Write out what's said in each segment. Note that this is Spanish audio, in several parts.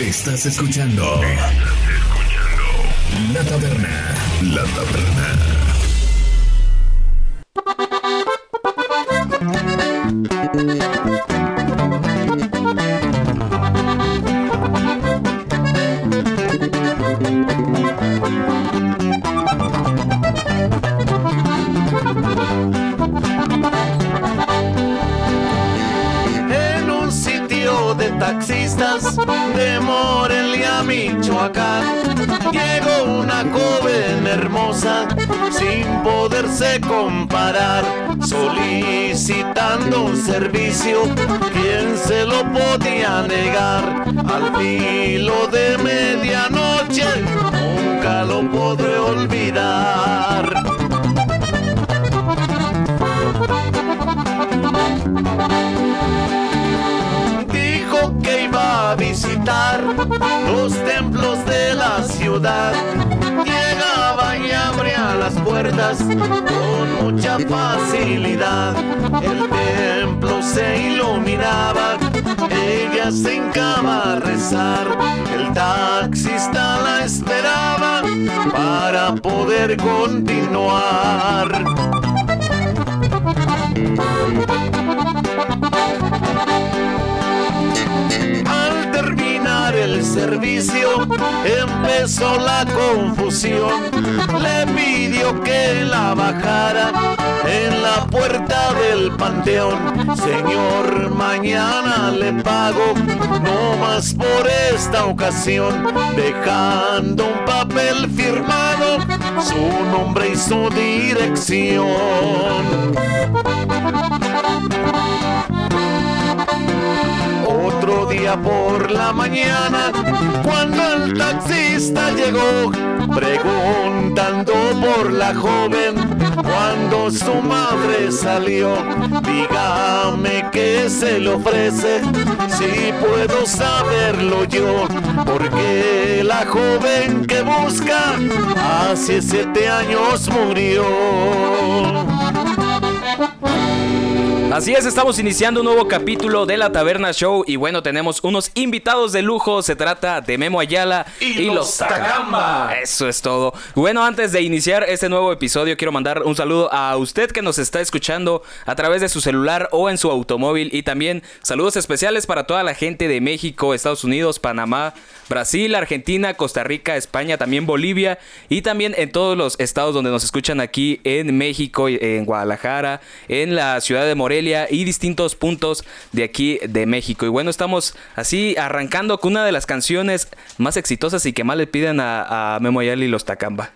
Estás escuchando. Estás escuchando. La taberna. La taberna. Taxistas de Morelia, Michoacán, llegó una joven hermosa sin poderse comparar, solicitando un servicio, ¿quién se lo podía negar? Al filo de medianoche, nunca lo podré olvidar. Los templos de la ciudad. Llegaba y abría las puertas con mucha facilidad. El templo se iluminaba, ella se hincaba a rezar. El taxista la esperaba para poder continuar. Al terminar el servicio empezó la confusión. Le pidió que la bajara en la puerta del panteón. Señor, mañana le pago, no más por esta ocasión, dejando un papel firmado, su nombre y su dirección. Por la mañana, cuando el taxista llegó, preguntando por la joven, cuando su madre salió, dígame qué se le ofrece, si puedo saberlo yo, porque la joven que busca hace siete años murió. Así es, estamos iniciando un nuevo capítulo de la Taberna Show y bueno, tenemos unos invitados de lujo, se trata de Memo Ayala Y los Tacamba. Eso es todo. Bueno, antes de iniciar este nuevo episodio, quiero mandar un saludo a usted que nos está escuchando a través de su celular o en su automóvil y también saludos especiales para toda la gente de México, Estados Unidos, Panamá, Brasil, Argentina, Costa Rica, España, también Bolivia y también en todos los estados donde nos escuchan aquí en México, en Guadalajara, en la ciudad de Morelia y distintos puntos de aquí de México. Y bueno, estamos así arrancando con una de las canciones más exitosas y que más le piden a, a Memo Ayala y los Tacamba.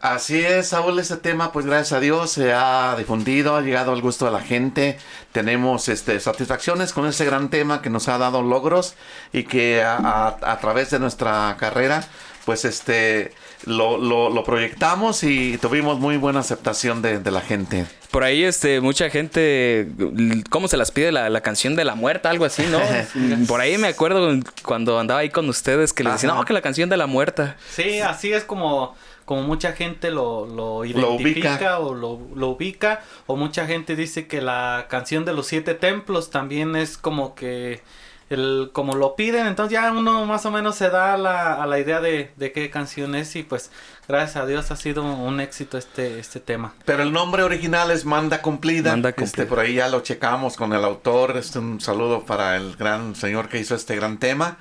Así es, Saúl, este tema, pues gracias a Dios se ha difundido, ha llegado al gusto de la gente. Tenemos este, satisfacciones con ese gran tema que nos ha dado logros y que a, través de nuestra carrera, pues este, lo, lo- lo proyectamos y tuvimos muy buena aceptación de, de la gente. Por ahí, este, mucha gente, ¿cómo se las pide la, la canción de la muerta? Algo así, ¿no? Por ahí me acuerdo cuando andaba ahí con ustedes que les decían, no, que la canción de la muerta. Sí, así es como, como mucha gente lo, lo identifica ubica. o lo, lo ubica. O mucha gente dice que la canción de los siete templos también es como que el, como lo piden. Entonces ya uno más o menos se da a la, a la idea de, de qué canción es. Y pues gracias a Dios ha sido un éxito este, este tema. Pero el nombre original es Manda Cumplida. Manda Este, Cumplida. por ahí ya lo checamos con el autor. Este, un saludo para el gran señor que hizo este gran tema.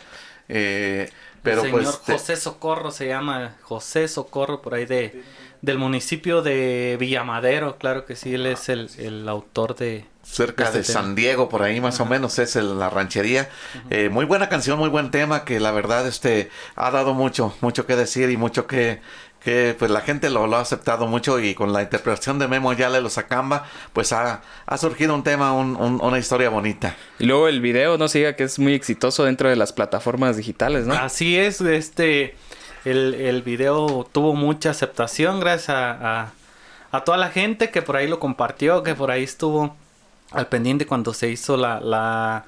Eh, pero el señor pues te- José Socorro se llama José Socorro por ahí de del municipio de Villamadero, claro que sí, él es el, el autor de cerca este de. San Diego, por ahí más o menos es el- la ranchería. Eh, muy buena canción, muy buen tema que la verdad este ha dado mucho, mucho que decir y mucho que que pues la gente lo, lo ha aceptado mucho y con la interpretación de Memo Yale los Acamba, pues ha, ha surgido un tema, un- un- una historia bonita. Y luego el video, no se diga que es muy exitoso dentro de las plataformas digitales, ¿no? Así es, este, el, el video tuvo mucha aceptación gracias a, a, a toda la gente que por ahí lo compartió, que por ahí estuvo al pendiente cuando se hizo la, la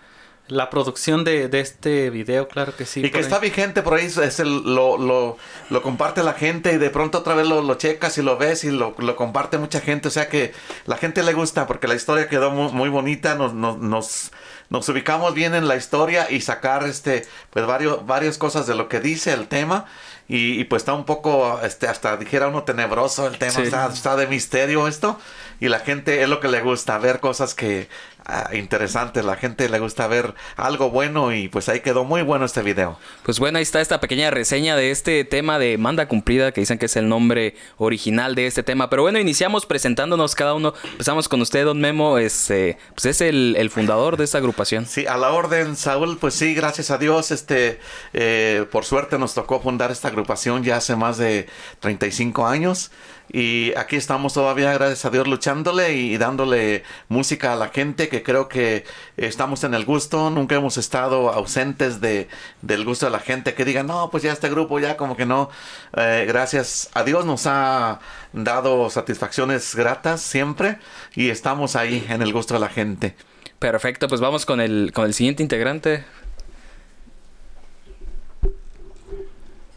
la producción de, de este video, claro que sí. Y que ahí. está vigente por ahí, es el, lo, lo, lo comparte la gente y de pronto otra vez lo, lo checas y lo ves y lo, lo comparte mucha gente. O sea que la gente le gusta porque la historia quedó muy, muy bonita, nos, nos, nos, nos ubicamos bien en la historia y sacar este pues varios, varias cosas de lo que dice el tema. Y, y pues está un poco, este, hasta dijera uno tenebroso el tema, Sí. está, está de misterio esto. Y la gente es lo que le gusta, ver cosas que ah, interesantes. La gente le gusta ver algo bueno y pues ahí quedó muy bueno este video. Pues bueno, ahí está esta pequeña reseña de este tema de Manda Cumplida, que dicen que es el nombre original de este tema. Pero bueno, iniciamos presentándonos cada uno. Empezamos con usted, Don Memo, este, pues es el, el fundador de esta agrupación. Sí, a la orden, Saúl, pues sí, gracias a Dios, este, eh, por suerte nos tocó fundar esta agrupación ya hace más de 35 años. Y aquí estamos todavía, gracias a Dios, luchándole y dándole música a la gente, que creo que estamos en el gusto, nunca hemos estado ausentes de, del gusto de la gente, que digan, no, pues ya este grupo ya como que no. Eh, gracias a Dios nos ha dado satisfacciones gratas siempre y estamos ahí en el gusto de la gente. Perfecto, pues vamos con el, con el siguiente integrante.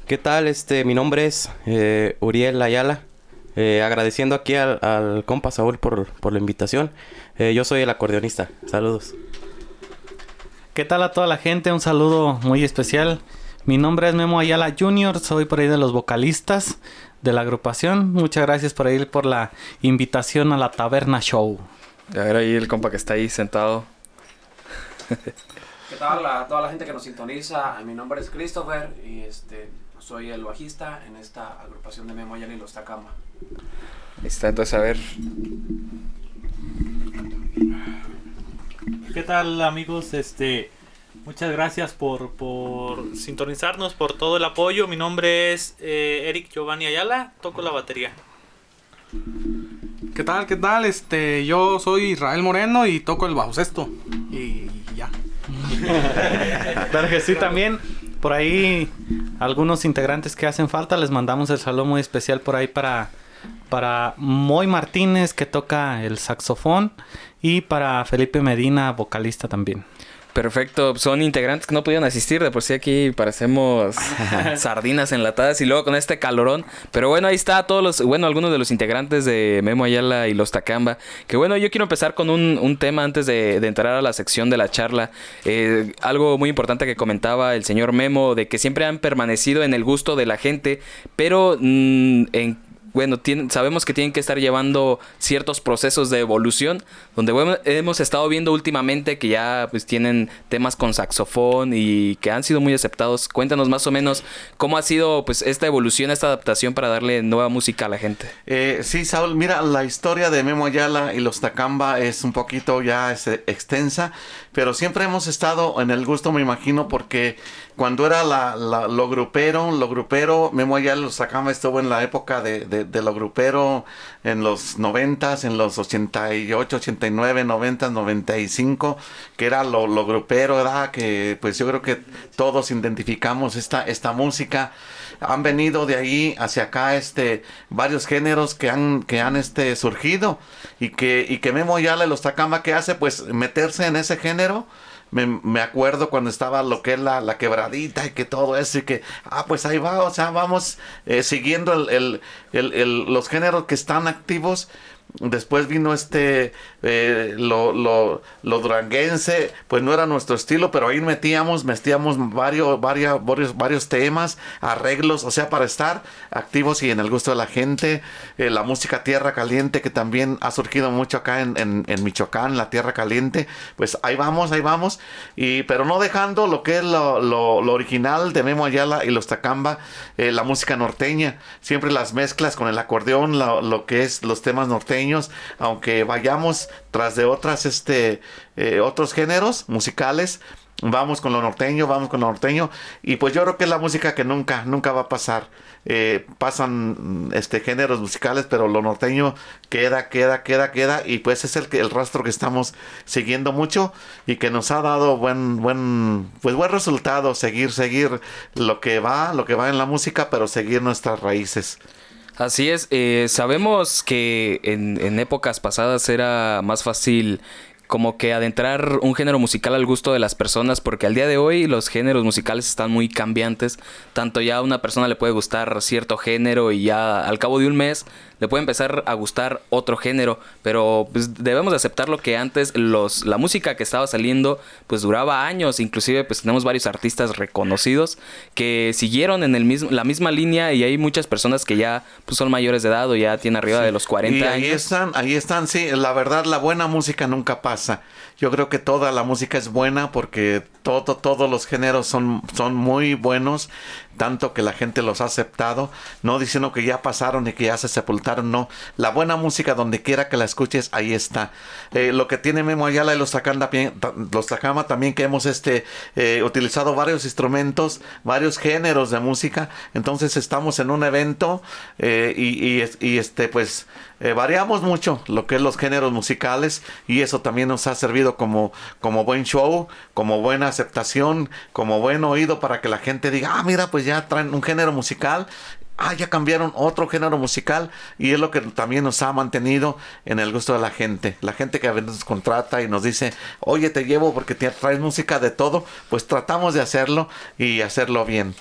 ¿Qué tal? Este, mi nombre es eh, Uriel Ayala. Eh, agradeciendo aquí al, al compa Saúl por, por la invitación. Eh, yo soy el acordeonista. Saludos. ¿Qué tal a toda la gente? Un saludo muy especial. Mi nombre es Memo Ayala Jr., soy por ahí de los vocalistas de la agrupación. Muchas gracias por ahí por la invitación a la Taberna Show. A ver ahí el compa que está ahí sentado. ¿Qué tal a toda la gente que nos sintoniza? Mi nombre es Christopher y este, soy el bajista en esta agrupación de Memo Ayala y los Tacama. Ahí está, entonces a ver. ¿Qué tal amigos? Este, muchas gracias por, por sintonizarnos, por todo el apoyo. Mi nombre es eh, Eric Giovanni Ayala, toco la batería. ¿Qué tal? ¿Qué tal? Este, yo soy Israel Moreno y toco el bajo sexto. Y ya. Claro que sí, también por ahí algunos integrantes que hacen falta, les mandamos el saludo muy especial por ahí para, para Moy Martínez que toca el saxofón y para Felipe Medina, vocalista también. Perfecto, son integrantes que no pudieron asistir, de por sí aquí parecemos sardinas enlatadas y luego con este calorón. Pero bueno, ahí está todos los, bueno, algunos de los integrantes de Memo Ayala y los Tacamba. Que bueno, yo quiero empezar con un, un tema antes de, de entrar a la sección de la charla. Eh, algo muy importante que comentaba el señor Memo, de que siempre han permanecido en el gusto de la gente, pero mm, en bueno, tienen- sabemos que tienen que estar llevando ciertos procesos de evolución, donde hemos estado viendo últimamente que ya pues tienen temas con saxofón y que han sido muy aceptados. Cuéntanos más o menos cómo ha sido pues esta evolución, esta adaptación para darle nueva música a la gente. Eh, sí, Saúl, mira, la historia de Memo Ayala y los Tacamba es un poquito ya es, eh, extensa, pero siempre hemos estado en el gusto, me imagino, porque cuando era la, la- lo grupero, lo grupero, Memo Ayala y los Tacamba estuvo en la época de, de- de lo grupero en los noventas, en los 88, 89, 90, 95, que era lo, lo grupero, ¿verdad? Que pues yo creo que todos identificamos esta, esta música han venido de ahí hacia acá este varios géneros que han que han este surgido y que y que Memo Ayala y los Tacama que hace pues meterse en ese género me, me acuerdo cuando estaba lo que es la, la quebradita y que todo eso y que ah pues ahí va o sea vamos eh, siguiendo el- el- el- los géneros que están activos. Después vino este, eh, lo, lo, lo duranguense, pues no era nuestro estilo, pero ahí metíamos, metíamos varios, varios, varios, temas, arreglos, o sea, para estar activos y en el gusto de la gente. Eh, la música Tierra Caliente, que también ha surgido mucho acá en, en, en Michoacán, la Tierra Caliente, pues ahí vamos, ahí vamos, y, pero no dejando lo que es lo, lo, lo original de Memo Ayala y los Tacamba, eh, la música norteña, siempre las mezclas con el acordeón, lo, lo que es los temas norteños, aunque vayamos tras de otras, este, eh, otros géneros musicales, vamos con lo norteño, vamos con lo norteño, y pues yo creo que es la música que nunca, nunca va a pasar. Eh, pasan mm, este géneros musicales, pero lo norteño queda, queda, queda, queda, y pues es el, el rastro que estamos siguiendo mucho y que nos ha dado buen, buen, pues buen resultado, seguir, seguir lo que va, lo que va en la música, pero seguir nuestras raíces. Así es, eh, sabemos que en, en épocas pasadas era más fácil como que adentrar un género musical al gusto de las personas, porque al día de hoy los géneros musicales están muy cambiantes. Tanto ya a una persona le puede gustar cierto género y ya al cabo de un mes le puede empezar a gustar otro género, pero pues debemos de aceptar lo que antes los la música que estaba saliendo pues duraba años, inclusive pues tenemos varios artistas reconocidos que siguieron en el mismo la misma línea y hay muchas personas que ya pues son mayores de edad o ya tienen arriba de los 40 y ahí años. están, ahí están, sí, la verdad la buena música nunca pasa. Yo creo que toda la música es buena porque todo, todos los géneros son, son muy buenos, tanto que la gente los ha aceptado, no diciendo que ya pasaron y que ya se sepultaron, no. La buena música, donde quiera que la escuches, ahí está. Eh, lo que tiene Memo Ayala y los Takama los Takama también que hemos este, eh, utilizado varios instrumentos, varios géneros de música, entonces estamos en un evento eh, y, este, pues, eh, variamos mucho lo que es los géneros musicales y eso también nos ha servido como, como buen show, como buena aceptación, como buen oído para que la gente diga, ah, mira, pues ya traen un género musical. Ah, ya cambiaron otro género musical y es lo que también nos ha mantenido en el gusto de la gente. La gente que a veces nos contrata y nos dice, oye, te llevo porque te traes música de todo, pues tratamos de hacerlo y hacerlo bien.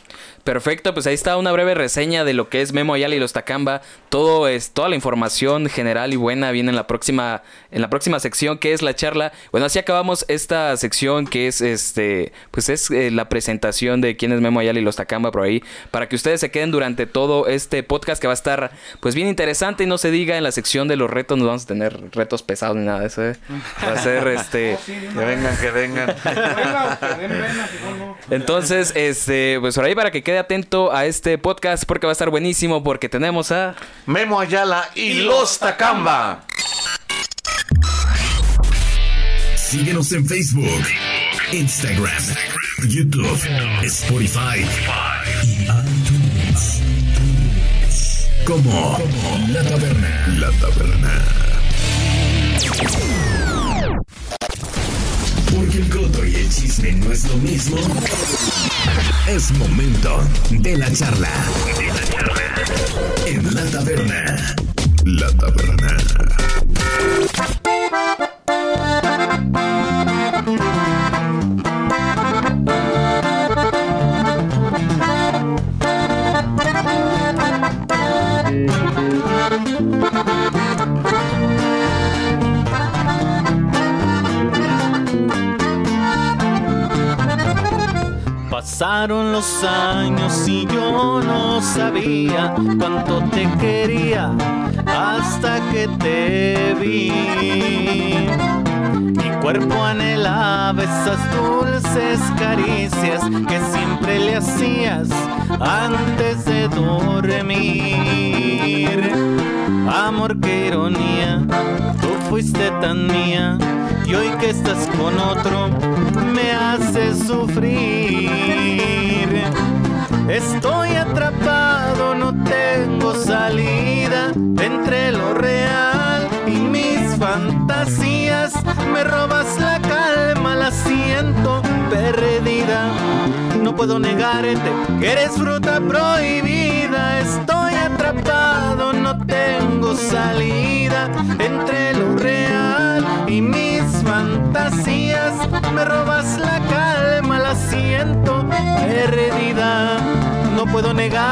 Perfecto, pues ahí está una breve reseña de lo que es Memo Ayala y los Takamba. Todo es toda la información general y buena viene en la próxima en la próxima sección que es la charla. Bueno, así acabamos esta sección que es este pues es eh, la presentación de quién es Memo Ayala y los Takamba por ahí para que ustedes se queden durante todo este podcast que va a estar pues bien interesante y no se diga en la sección de los retos no vamos a tener retos pesados ni nada de eso. ¿eh? Va a ser este Que vengan, que vengan. entonces, este, pues por ahí para que quede atento a este podcast porque va a estar buenísimo porque tenemos a Memo Ayala y los Takamba. Síguenos en Facebook, Instagram, YouTube, Spotify y iTunes. Como La Taberna. La Taberna. Porque el coto y el chisme no es lo mismo. Es momento de la charla. En La Taberna. La Taberna. Pasaron los años y yo no sabía cuánto te quería hasta que te vi. Mi cuerpo anhelaba esas dulces caricias que siempre le hacías antes de dormir. Amor, qué ironía, tú fuiste tan mía y hoy que estás con otro me haces sufrir. Estoy atrapado, no tengo salida entre lo real y mis fantasías. Me robas la calma, la siento perdida. No puedo negarte que eres fruta prohibida. Estoy atrapado, no tengo salida entre lo real y mis fantasías. Me robas la calma, la siento perdida. No puedo negarte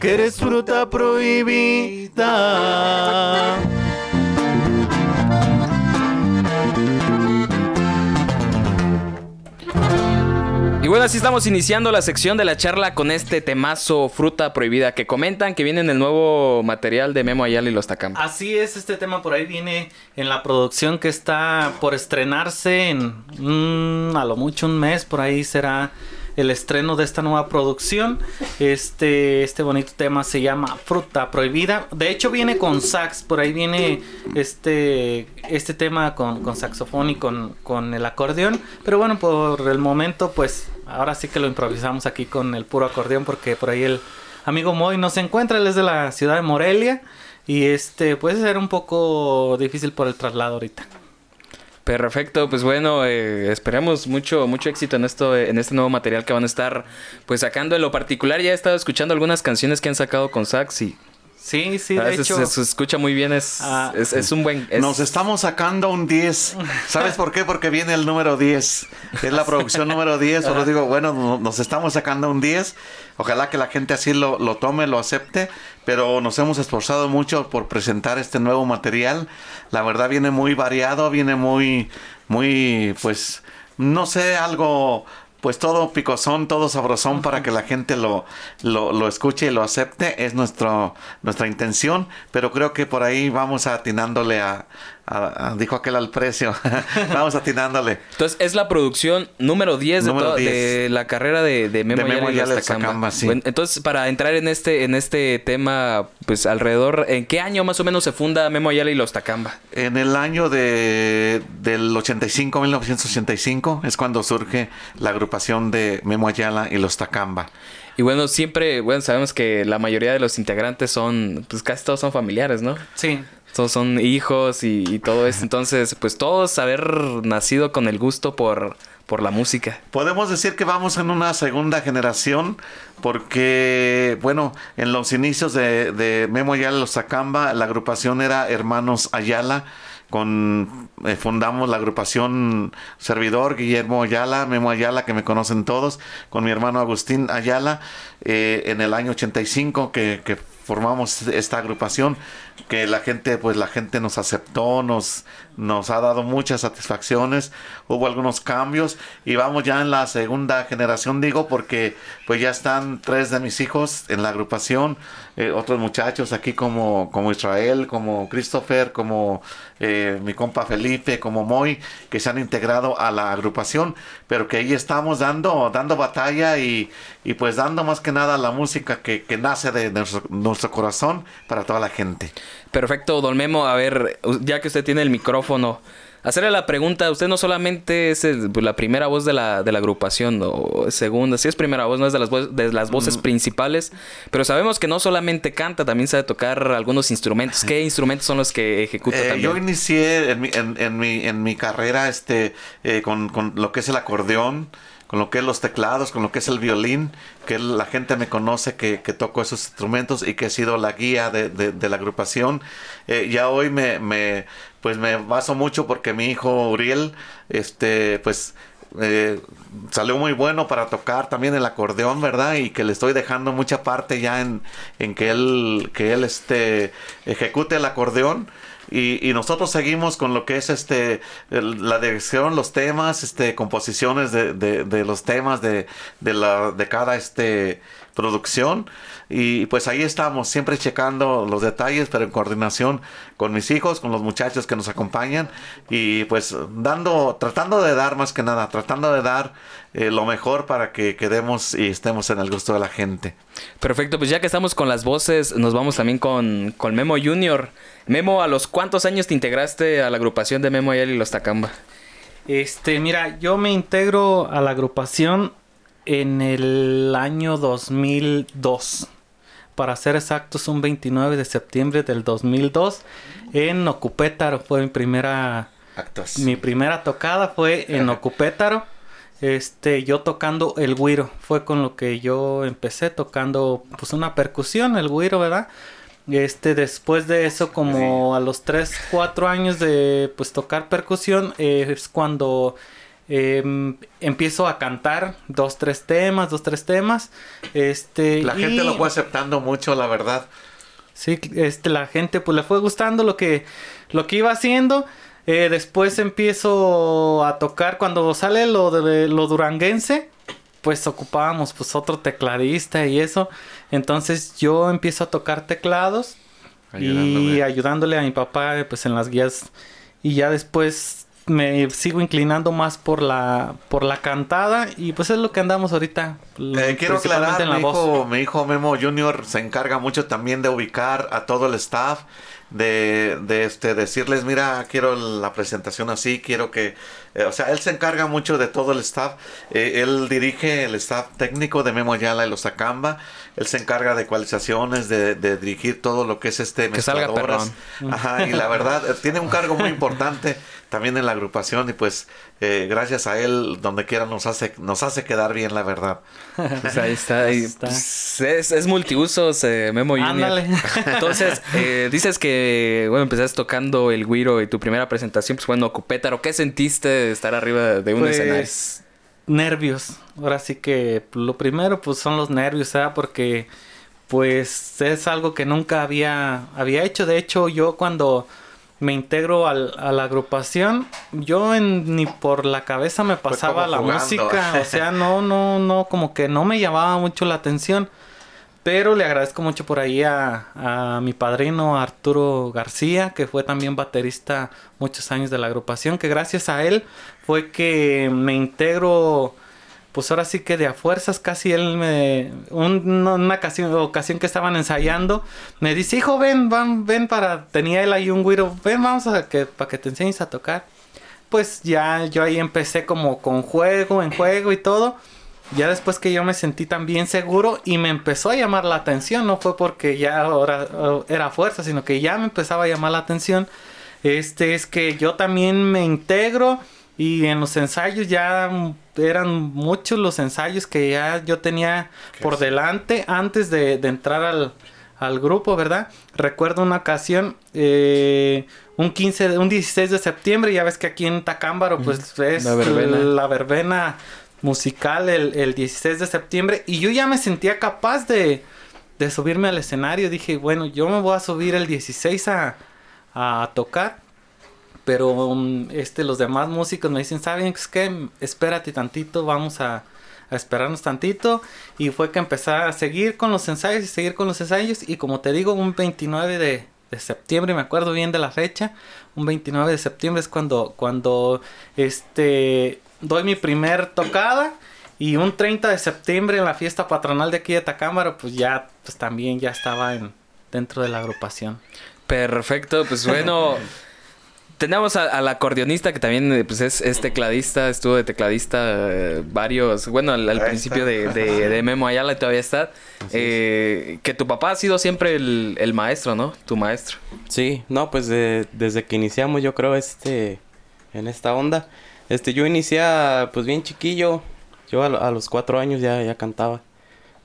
que eres fruta prohibida. Bueno, así estamos iniciando la sección de la charla con este temazo fruta prohibida que comentan que viene en el nuevo material de Memo Ayala y los Takamba. Así es, este tema por ahí viene en la producción que está por estrenarse en mm, a lo mucho un mes, por ahí será el estreno de esta nueva producción. Este, este bonito tema se llama Fruta Prohibida. De hecho viene con sax, por ahí viene este, este tema con, con saxofón y con, con el acordeón. Pero bueno, por el momento pues ahora sí que lo improvisamos aquí con el puro acordeón porque por ahí el amigo Moy no se encuentra, él es de la ciudad de Morelia. Y este puede ser un poco difícil por el traslado ahorita. Perfecto, pues bueno, eh, esperemos mucho, mucho éxito en esto, en este nuevo material que van a estar pues sacando. En lo particular ya he estado escuchando algunas canciones que han sacado con sax y Sí, sí, de hecho. se, se escucha muy bien, es, Ah. es, es un buen... es- Nos estamos sacando un 10. ¿Sabes por qué? Porque viene el número 10. Es la producción número 10. Solo digo, bueno, no- nos estamos sacando un 10. Ojalá que la gente así lo, lo tome, lo acepte. Pero nos hemos esforzado mucho por presentar este nuevo material. La verdad viene muy variado, viene muy, muy, pues, no sé, algo pues todo picosón, todo sabrosón para que la gente lo, lo, lo escuche y lo acepte. Es nuestro, nuestra intención, pero creo que por ahí vamos atinándole a, a- a- dijo aquel al precio, vamos atinándole. Entonces, es la producción número 10, de, Número toda- 10. de la carrera de, de Memo, De Memo Ayala y Ayala y Lostacamba. Lostacamba, sí. Bueno, entonces, para entrar en este, en este tema, pues alrededor, ¿en qué año más o menos se funda Memo Ayala y Los Tacamba? En el año de, del 85, 1985, es cuando surge la agrupación de Memo Ayala y los Tacamba. Y bueno, siempre, bueno, sabemos que la mayoría de los integrantes son, pues casi todos son familiares, ¿no? Sí. Todos son hijos y, y todo eso. Entonces, pues todos haber nacido con el gusto por, por la música. Podemos decir que vamos en una segunda generación porque, bueno, en los inicios de, de Memo Ayala los Tacamba, la agrupación era Hermanos Ayala. Con, eh, fundamos la agrupación Servidor, Guillermo Ayala, Memo Ayala, que me conocen todos, con mi hermano Agustín Ayala, eh, en el año 85 que, que formamos esta agrupación que la gente pues la gente nos aceptó nos nos ha dado muchas satisfacciones hubo algunos cambios y vamos ya en la segunda generación digo porque pues ya están tres de mis hijos en la agrupación eh, otros muchachos aquí como como Israel como Christopher como eh, mi compa Felipe como Moy que se han integrado a la agrupación pero que ahí estamos dando dando batalla y, y pues dando más que nada la música que, que nace de nuestro, nuestro corazón para toda la gente Perfecto, don Memo. A ver, ya que usted tiene el micrófono, hacerle la pregunta. Usted no solamente es pues, la primera voz de la, de la agrupación, o segunda, sí es primera voz, no es de las, vo- de las voces principales, pero sabemos que no solamente canta, también sabe tocar algunos instrumentos. ¿Qué instrumentos son los que ejecuta Eh, también? yo inicié en mi, en, en mi, en mi carrera este, eh, con, con lo que es el acordeón, con lo que es los teclados, con lo que es el violín, que la gente me conoce que, que toco esos instrumentos y que he sido la guía de, de- de la agrupación. Eh, ya hoy me, me, pues me baso mucho porque mi hijo Uriel, este, pues eh, salió muy bueno para tocar también el acordeón, ¿verdad? Y que le estoy dejando mucha parte ya en, en que él, que él este, ejecute el acordeón. Y, y nosotros seguimos con lo que es este la dirección, los temas, este, composiciones de, de- de los temas de, de la, de cada este producción. Y pues ahí estamos, siempre checando los detalles, pero en coordinación con mis hijos, con los muchachos que nos acompañan. Y pues dando, tratando de dar más que nada, tratando de dar eh, lo mejor para que quedemos y estemos en el gusto de la gente. Perfecto, pues ya que estamos con las voces, nos vamos también con, con Memo Junior. Memo, ¿a los cuántos años te integraste a la agrupación de Memo Ayala y Los Tacamba? Este, mira, yo me integro a la agrupación en el año 2002. Para ser exactos, un 29 de septiembre del 2002 en Ocupétaro. Fue mi primera, Actos. mi primera tocada fue en Ocupétaro. Este, yo tocando el güiro. Fue con lo que yo empecé tocando, pues una percusión, el güiro, ¿verdad? Este, después de eso, como a los 3, 4 años de pues tocar percusión, eh, es cuando em, empiezo a cantar dos, tres temas, dos, tres temas. Este, La gente y- lo fue aceptando mucho, la verdad. Sí, este, la gente pues le fue gustando lo que, lo que iba haciendo. Eh, después empiezo a tocar cuando sale lo de lo duranguense, pues ocupábamos pues otro tecladista y eso. Entonces yo empiezo a tocar teclados y Ayudándole. a mi papá pues en las guías y ya después me sigo inclinando más por la por la cantada y pues es lo que andamos ahorita Eh, quiero aclarar, en la mi voz. hijo, mi hijo Memo Junior se encarga mucho también de ubicar a todo el staff, de, de este, decirles, mira, quiero la presentación así, quiero que, eh, o sea, él se encarga mucho de todo el staff, eh, él dirige el staff técnico de Memo Ayala y los Acamba, él se encarga de ecualizaciones, de, de dirigir todo lo que es este Que salga. Ajá, y la verdad, eh, tiene un cargo muy importante también en la agrupación y pues eh, gracias a él, donde quiera nos hace, nos hace quedar bien, la verdad. Pues ahí está. ahí, Está. pues, es, es multiusos, eh, Memo. Ándale. Entonces, eh, dices que, bueno, empezaste tocando el güiro y tu primera presentación, pues bueno, Cupétaro. ¿Qué sentiste de estar arriba de un escenario? Pues nervios. Ahora sí que lo primero pues son los nervios, ¿verdad? Porque pues es algo que nunca había, había hecho. De hecho, yo cuando me integro al- a la agrupación, yo en- ni por la cabeza me pasaba la jugando. música. O sea, no, no, no, como que no me llamaba mucho la atención. Pero le agradezco mucho por ahí a, mi padrino Arturo García, que fue también baterista muchos años de la agrupación, que gracias a él fue que me integro, pues ahora sí que de a fuerzas casi él me... un- una ocasión, ocasión que estaban ensayando, me dice, hijo, ven, van, ven para... Tenía él ahí un güiro, ven, vamos a que, para que te enseñes a tocar. Pues ya yo ahí empecé como con juego, en juego y todo. Ya después que yo me sentí tan bien seguro y me empezó a llamar la atención, no fue porque ya ahora oh, era fuerza, sino que ya me empezaba a llamar la atención. Este es que yo también me integro y en los ensayos ya eran muchos los ensayos que ya yo tenía por delante antes de, de entrar al, al grupo, ¿verdad? Recuerdo una ocasión, eh, un 15, de- un 16 de septiembre, ya ves que aquí en Tacámbaro, pues es La verbena. la verbena musical el, el 16 de septiembre y yo ya me sentía capaz de, de subirme al escenario. Dije, bueno, yo me voy a subir el 16 a, a tocar. Pero um, este, los demás músicos me dicen, ¿saben qué? Espérate tantito, vamos a, esperarnos tantito. Y fue que empecé a seguir con los ensayos y seguir con los ensayos. Y como te digo, un 29 de, de septiembre, me acuerdo bien de la fecha. Un 29 de septiembre es cuando, cuando este, doy mi primer tocada. Y un 30 de septiembre en la fiesta patronal de aquí de Tacámbaro, pues ya, pues también ya estaba en, dentro de la agrupación. Perfecto, pues bueno. Tenemos a- al acordeonista que también eh, pues es, es tecladista, estuvo de tecladista eh, varios, bueno, al, principio de, de- de Memo Ayala y todavía está. Eh, que tu papá ha sido siempre el, el maestro, ¿no? Tu maestro. Sí, no, pues de- desde que iniciamos yo creo este en esta onda. Este yo inicié a, pues bien chiquillo. Yo a los cuatro años ya, ya cantaba.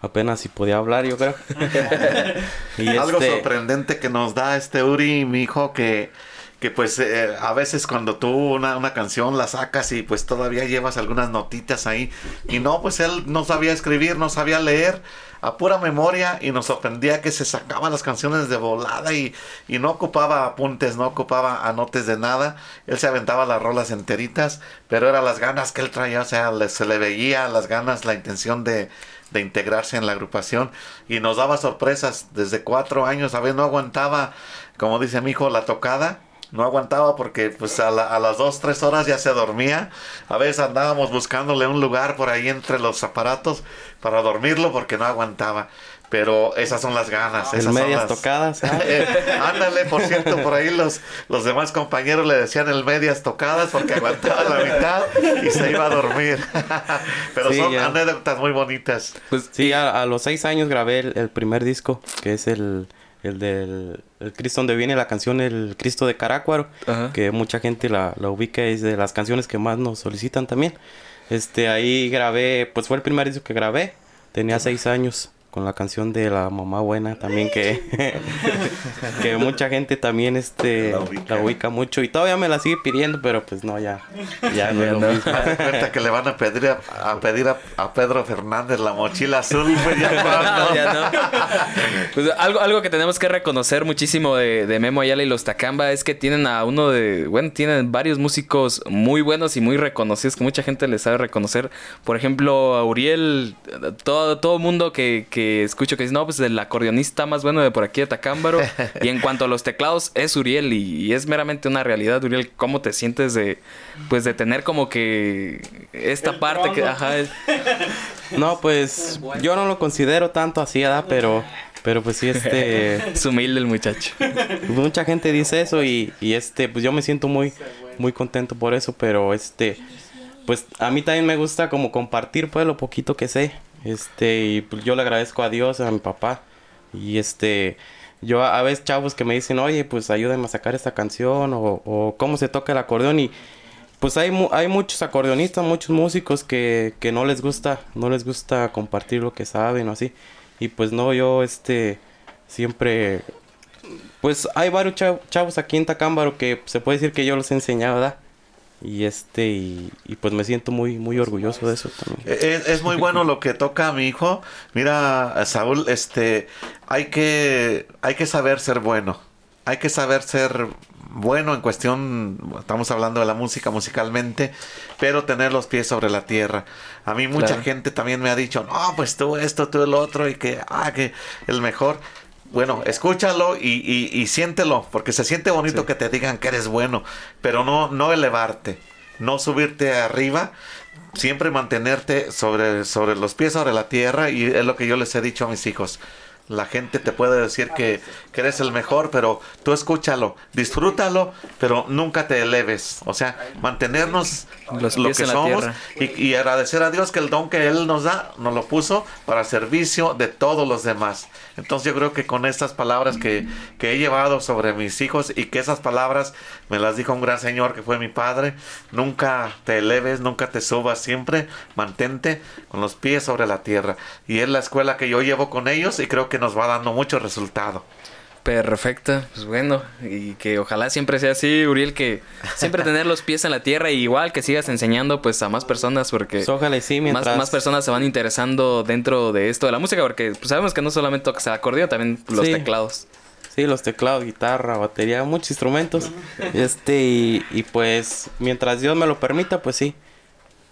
Apenas si podía hablar, yo creo. y Algo este, sorprendente que nos da este Uri, mi hijo, que, que pues eh, a veces cuando tú una, una canción la sacas y pues todavía llevas algunas notitas ahí. Y no, pues él no sabía escribir, no sabía leer a pura memoria y nos sorprendía que se sacaba las canciones de volada y, y no ocupaba apuntes, no ocupaba anotes de nada. Él se aventaba las rolas enteritas, pero eran las ganas que él traía, o sea, le- se le veía las ganas, la intención de, de integrarse en la agrupación y nos daba sorpresas desde cuatro años, a veces no aguantaba, como dice mi hijo, la tocada. No aguantaba porque pues a, la- a las dos, tres horas ya se dormía. A veces andábamos buscándole un lugar por ahí entre los aparatos para dormirlo porque no aguantaba. Pero esas son las ganas. en esas son medias las- tocadas. ¿ah? Eh, ándale, por cierto, por ahí los, los demás compañeros le decían el medias tocadas porque aguantaba la mitad y se iba a dormir. Pero Sí, son ya. anécdotas muy bonitas. Pues sí, a, a los seis años grabé el, el primer disco, que es el, el del el Cristo donde viene la canción El Cristo de Carácuaro, Ajá. que mucha gente la, la ubica, es de las canciones que más nos solicitan también. Este, ahí grabé, pues fue el primer disco que grabé, tenía seis años con la canción de la mamá buena también que que mucha gente también este La la ubica. mucho y todavía me la sigue pidiendo pero pues no ya ya no no. cuenta que le van a pedir a, a pedir a, a Pedro Fernández la mochila azul. pues, ya cuando. Ya no. Pues algo, algo que tenemos que reconocer muchísimo de, de Memo Ayala y los Tacamba es que tienen a uno de, bueno, tienen varios músicos muy buenos y muy reconocidos que mucha gente les sabe reconocer. Por ejemplo, a Uriel, todo, todo mundo que, que escucho que dice, no, pues el acordeonista más bueno de por aquí de Tacámbaro. y en cuanto a los teclados, es Uriel y, y es meramente una realidad. Uriel, ¿cómo te sientes de, pues de tener como que esta El parte que, ajá, es- No, pues yo no lo considero tanto así, ¿verdad? Pero Pero pues sí, este... Es humilde el muchacho. mucha gente dice eso y, y este, pues yo me siento muy, muy contento por eso, pero este, pues a mí también me gusta como compartir pues lo poquito que sé, este, y pues yo le agradezco a Dios, a mi papá, y este, yo a, veces chavos que me dicen, oye, pues ayúdame a sacar esta canción, o, o cómo se toca el acordeón, y pues hay, mu- hay muchos acordeonistas, muchos músicos que, que no les gusta, no les gusta compartir lo que saben o así, y pues no, yo este, siempre pues hay varios chav- chavos aquí en Tacámbaro que se puede decir que yo los he enseñado, ¿verdad? Y este, y, y pues me siento muy, muy orgulloso de eso también. Es, es muy bueno lo que toca mi hijo. Mira, Saúl, este, hay que, hay que saber ser bueno. Hay que saber ser bueno en cuestión, estamos hablando de la música musicalmente, pero tener los pies sobre la tierra. A mí mucha Claro. gente también me ha dicho, no, pues tú esto, tú el otro, y que, ah, que el mejor. Bueno, escúchalo y, y, y siéntelo, porque se siente bonito que te digan que eres bueno, pero no, no elevarte, no subirte arriba, siempre mantenerte sobre, sobre los pies sobre la tierra y es lo que yo les he dicho a mis hijos. La gente te puede decir que, que eres el mejor, pero tú escúchalo, disfrútalo, pero nunca te eleves. O sea, mantenernos Los lo que somos y, y agradecer a Dios que el don que Él nos da, nos lo puso para servicio de todos los demás. Entonces yo creo que con estas palabras que, que he llevado sobre mis hijos y que esas palabras me las dijo un gran Señor que fue mi Padre, nunca te eleves, nunca te subas, siempre mantente con los pies sobre la tierra. Y es la escuela que yo llevo con ellos y creo que nos va dando mucho resultado. Perfecto, pues bueno, y que ojalá siempre sea así, Uriel, que siempre tener los pies en la tierra y igual que sigas enseñando pues a más personas porque Pues ojalá y sí, más, mientras... más personas se van interesando dentro de esto de la música porque pues, sabemos que no solamente tocas el acordeón, también los Sí. teclados. Sí, los teclados, guitarra, batería, muchos instrumentos. Este, y, y pues mientras Dios me lo permita, pues sí,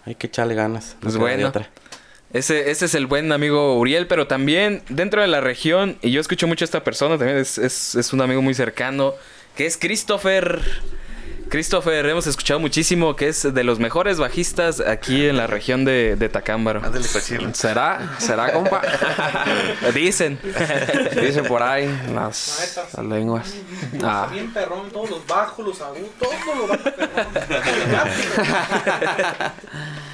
hay que echarle ganas. Pues bueno. otra. Ese, ese es el buen amigo Uriel, pero también dentro de la región, y yo escucho mucho a esta persona, también es, es, es un amigo muy cercano, que es Christopher. Christopher, hemos escuchado muchísimo, que es de los mejores bajistas aquí en la región de, de Tacámbaro. Pues. ¿Será? ¿Será, compa? Dicen. Dicen por ahí las, las lenguas. Ah, Bien perrón, todos los bajos, los agudos, todos los bajos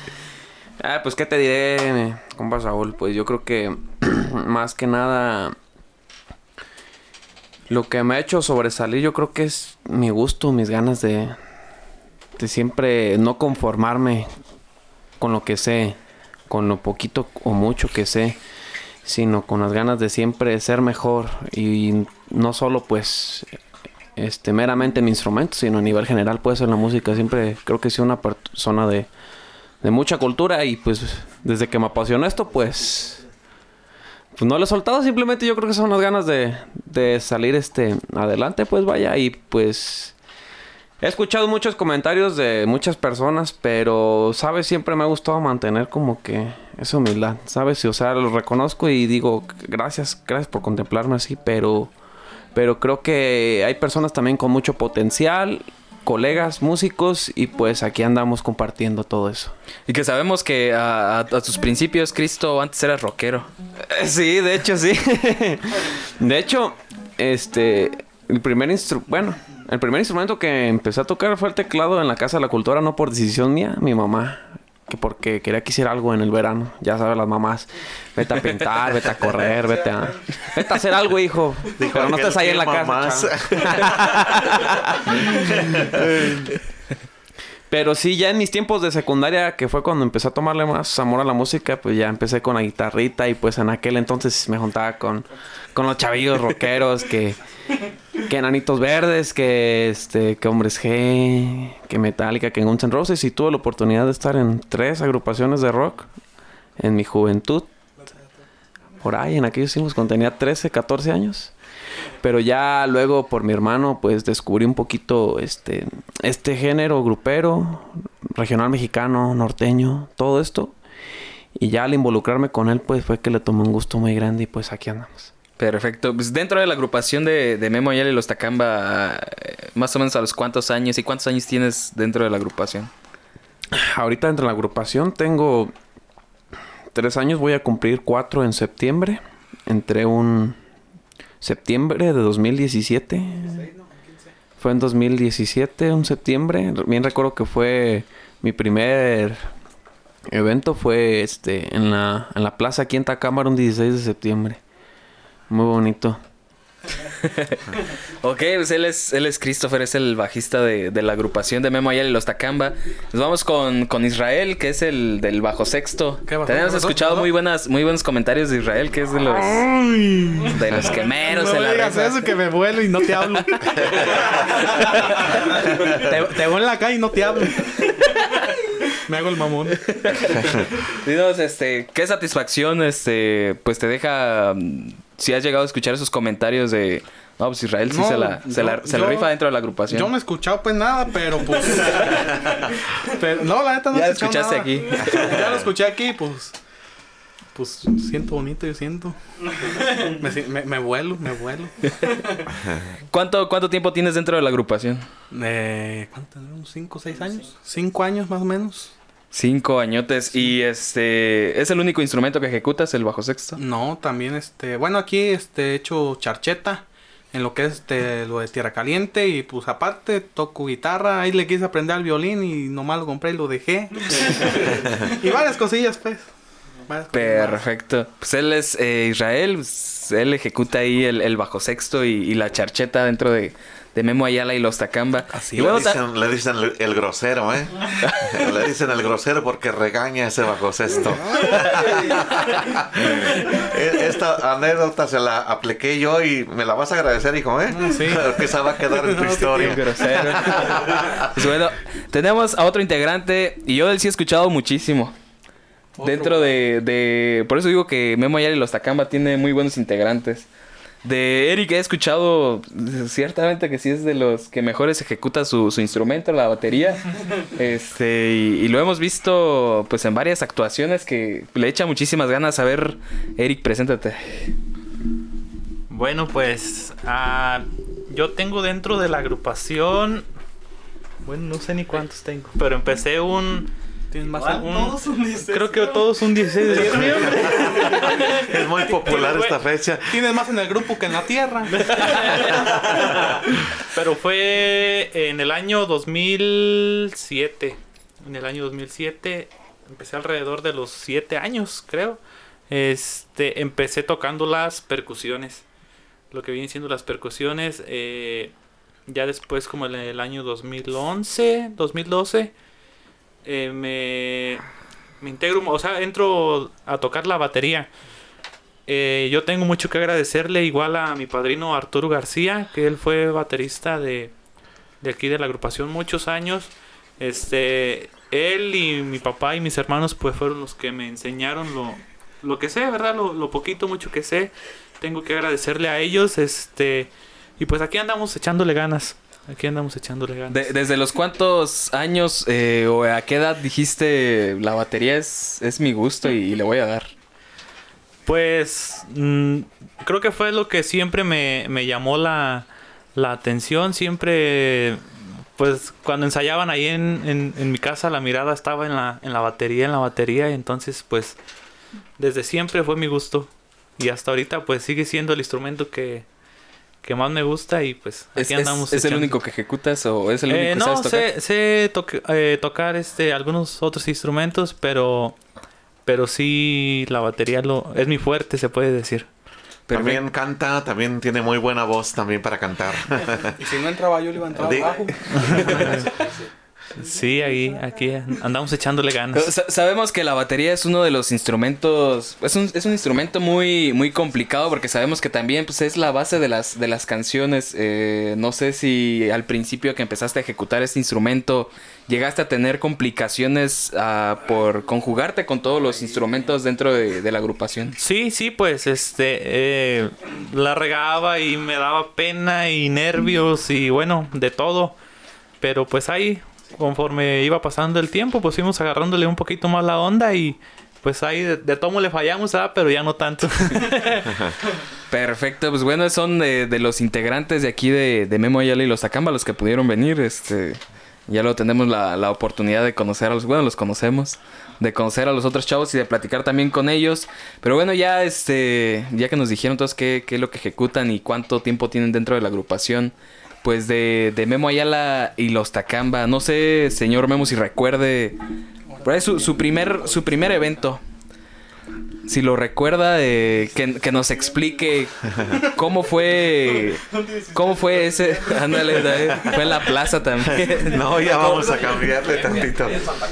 Ah, pues qué te diré, compa Saúl. Pues yo creo que más que nada lo que me ha hecho sobresalir, yo creo que es mi gusto, mis ganas de, de siempre no conformarme con lo que sé, con lo poquito o mucho que sé, sino con las ganas de siempre ser mejor y no solo pues este meramente en mi instrumento, sino a nivel general pues en la música. Siempre creo que soy una persona de de mucha cultura y pues desde que me apasionó esto pues pues no lo he soltado. Simplemente yo creo que son las ganas de, de salir este adelante pues vaya. Y pues he escuchado muchos comentarios de muchas personas pero sabes siempre me ha gustado mantener como que esa humildad sabes o sea lo reconozco y digo gracias gracias por contemplarme así pero pero creo que hay personas también con mucho potencial colegas músicos y pues aquí andamos compartiendo todo eso. Y que sabemos que a, a- a tus principios, Cristo, antes eras rockero. Eh, Sí, de hecho sí. de hecho, este, el primer instru bueno, el primer instrumento que empecé a tocar fue el teclado en la Casa de la Cultura, no por decisión mía, mi mamá. Que porque quería que hiciera algo en el verano. Ya sabes, las mamás. Vete a pintar, vete a correr, vete a... Vete a hacer algo, hijo. Pero no estés ahí en la casa. mamás. chavo. Pero sí, ya en mis tiempos de secundaria, que fue cuando empecé a tomarle más amor a la música, pues ya empecé con la guitarrita y pues en aquel entonces me juntaba con, con los chavillos rockeros que, que Enanitos Verdes, que este, que Hombres G, que Metallica, que Guns N' Roses y tuve la oportunidad de estar en tres agrupaciones de rock en mi juventud. Por ahí, en aquellos tiempos cuando tenía 13, 14 años. Pero ya luego por mi hermano pues descubrí un poquito este este género grupero, regional mexicano, norteño, todo esto. Y ya al involucrarme con él pues fue que le tomé un gusto muy grande y pues aquí andamos. Perfecto. Pues dentro de la agrupación de, de Memo Ayala y los Tacamba, eh, más o menos a los cuántos años y cuántos años tienes dentro de la agrupación. Ahorita dentro de la agrupación tengo tres años, voy a cumplir cuatro en septiembre. Entré un septiembre de 2017. Fue en 2017, un septiembre. Bien recuerdo que fue mi primer evento fue este en la, en la plaza aquí en Tacámara un 16 de septiembre. Muy bonito. ok, pues él es, él es Christopher, es el bajista de, de la agrupación de Memo Ayala y los Tacamba. Nos vamos con, con Israel, que es el del bajo sexto. Tenemos escuchado ¿Qué muy buenas, muy buenos comentarios de Israel, que es de los de los quemeros No en la digas eso que me vuelo y no te hablo. te, te veo en la calle y no te hablo. Me hago el mamón. Dinos, este, qué satisfacción, este, pues te deja, si has llegado a escuchar esos comentarios de, no, pues Israel sí No, se la, se la, yo- se la rifa dentro de la agrupación. Yo no he escuchado pues nada, pero pues. pero, no, la neta no Ya he lo escuchado escuchaste nada. aquí. ya lo escuché aquí, pues. Pues siento bonito, yo siento. Me, me, me vuelo, me vuelo. ¿Cuánto, ¿Cuánto tiempo tienes dentro de la agrupación? Eh, ¿Cuánto? ¿Unos cinco o seis años? Cinco años más o menos. Cinco añotes. Y este, ¿es el único instrumento que ejecutas, el bajo sexto? No, también este. Bueno, aquí este he hecho charcheta. En lo que es este, lo de tierra caliente. Y pues aparte toco guitarra. Ahí le quise aprender al violín y nomás lo compré y lo dejé. y varias cosillas, pues. Varias cosillas más. Perfecto. Pues él es eh, Israel, pues, él ejecuta ahí el, el bajo sexto y, y la charcheta dentro de, de Memo Ayala y los Tacamba. Así y luego Le dicen, le dicen el, el grosero, ¿eh? le dicen el grosero porque regaña ese bajo sexto. E- Esta anécdota se la apliqué yo y me la vas a agradecer, hijo, ¿eh? Ah, sí. Que esa va a quedar en tu historia. grosero. Pues bueno, tenemos a otro integrante y yo de él sí he escuchado muchísimo. Dentro de, de... Por eso digo que Memo Ayala y los Tacamba tiene muy buenos integrantes. De Eric he escuchado ciertamente que sí es de los que mejores ejecuta su, su instrumento, la batería. Este, y, y lo hemos visto pues en varias actuaciones que le echa muchísimas ganas. A ver, Eric, preséntate. Bueno, pues ah, yo tengo dentro de la agrupación, bueno, no sé ni cuántos tengo, pero empecé un... Tienes más un- creo que todos un 16 de septiembre. Es muy popular esta fecha. Tienes más en el grupo que en la tierra. Pero fue en el año 2007. En el año 2007 empecé alrededor de los 7 años, creo. Este, empecé tocando las percusiones. Lo que vienen siendo las percusiones. eh, ya después, como en el año 2011, 2012, eh, me, me integro, o sea, entro a tocar la batería. Eh, yo tengo mucho que agradecerle igual a mi padrino Arturo García, que él fue baterista de, de aquí de la agrupación muchos años. Este, él y mi papá y mis hermanos pues fueron los que me enseñaron lo, lo que sé, ¿verdad? Lo, lo poquito, mucho que sé. Tengo que agradecerle a ellos, este, y pues aquí andamos echándole ganas. Aquí andamos echándole ganas. De- ¿Desde los cuántos años eh, o a qué edad dijiste la batería es, es mi gusto y, y le voy a dar? Pues mm, creo que fue lo que siempre me, me llamó la, la atención. Siempre, pues cuando ensayaban ahí en, en, en mi casa, la mirada estaba en la, en la batería, en la batería. Y entonces, pues, desde siempre fue mi gusto. Y hasta ahorita, pues, sigue siendo el instrumento que, que más me gusta. Y pues, ¿Es, aquí es- andamos. es el único que ejecutas o es el único Eh, que no, sabes tocar? sé, sé toque- eh, tocar este, algunos otros instrumentos, pero, pero sí la batería lo, es mi fuerte, se puede decir. También canta, también tiene muy buena voz también para cantar. Y si no entraba yo, le iba a entrar abajo. Sí, ahí, aquí andamos echándole ganas. Sa- sabemos que la batería es uno de los instrumentos, es un, es un instrumento muy, muy complicado porque sabemos que también pues, es la base de las, de las canciones. Eh, no sé si al principio que empezaste a ejecutar este instrumento llegaste a tener complicaciones ah, por conjugarte con todos los instrumentos dentro de, de la agrupación. Sí, sí, pues este eh, la regaba y me daba pena y nervios y bueno, de todo. Pero pues ahí, conforme iba pasando el tiempo, pues fuimos agarrándole un poquito más la onda y pues ahí de, de tomo le fallamos, pero ya no tanto. Perfecto, pues bueno, son de, de los integrantes de aquí de, de Memo Ayala y los Acamba los que pudieron venir. Este, Ya luego tenemos la, la oportunidad de conocer a los, bueno, los conocemos, de conocer a los otros chavos y de platicar también con ellos. Pero bueno, ya este, ya que nos dijeron todos qué, qué es lo que ejecutan y cuánto tiempo tienen dentro de la agrupación, pues de, de Memo Ayala y los Tacamba, no sé, señor Memo, si recuerde, por ahí su, su primer, su primer evento. Si lo recuerda, eh, que, nos explique cómo fue, cómo fue ese, ándale, fue la plaza también. No, ya vamos a cambiarle tantito.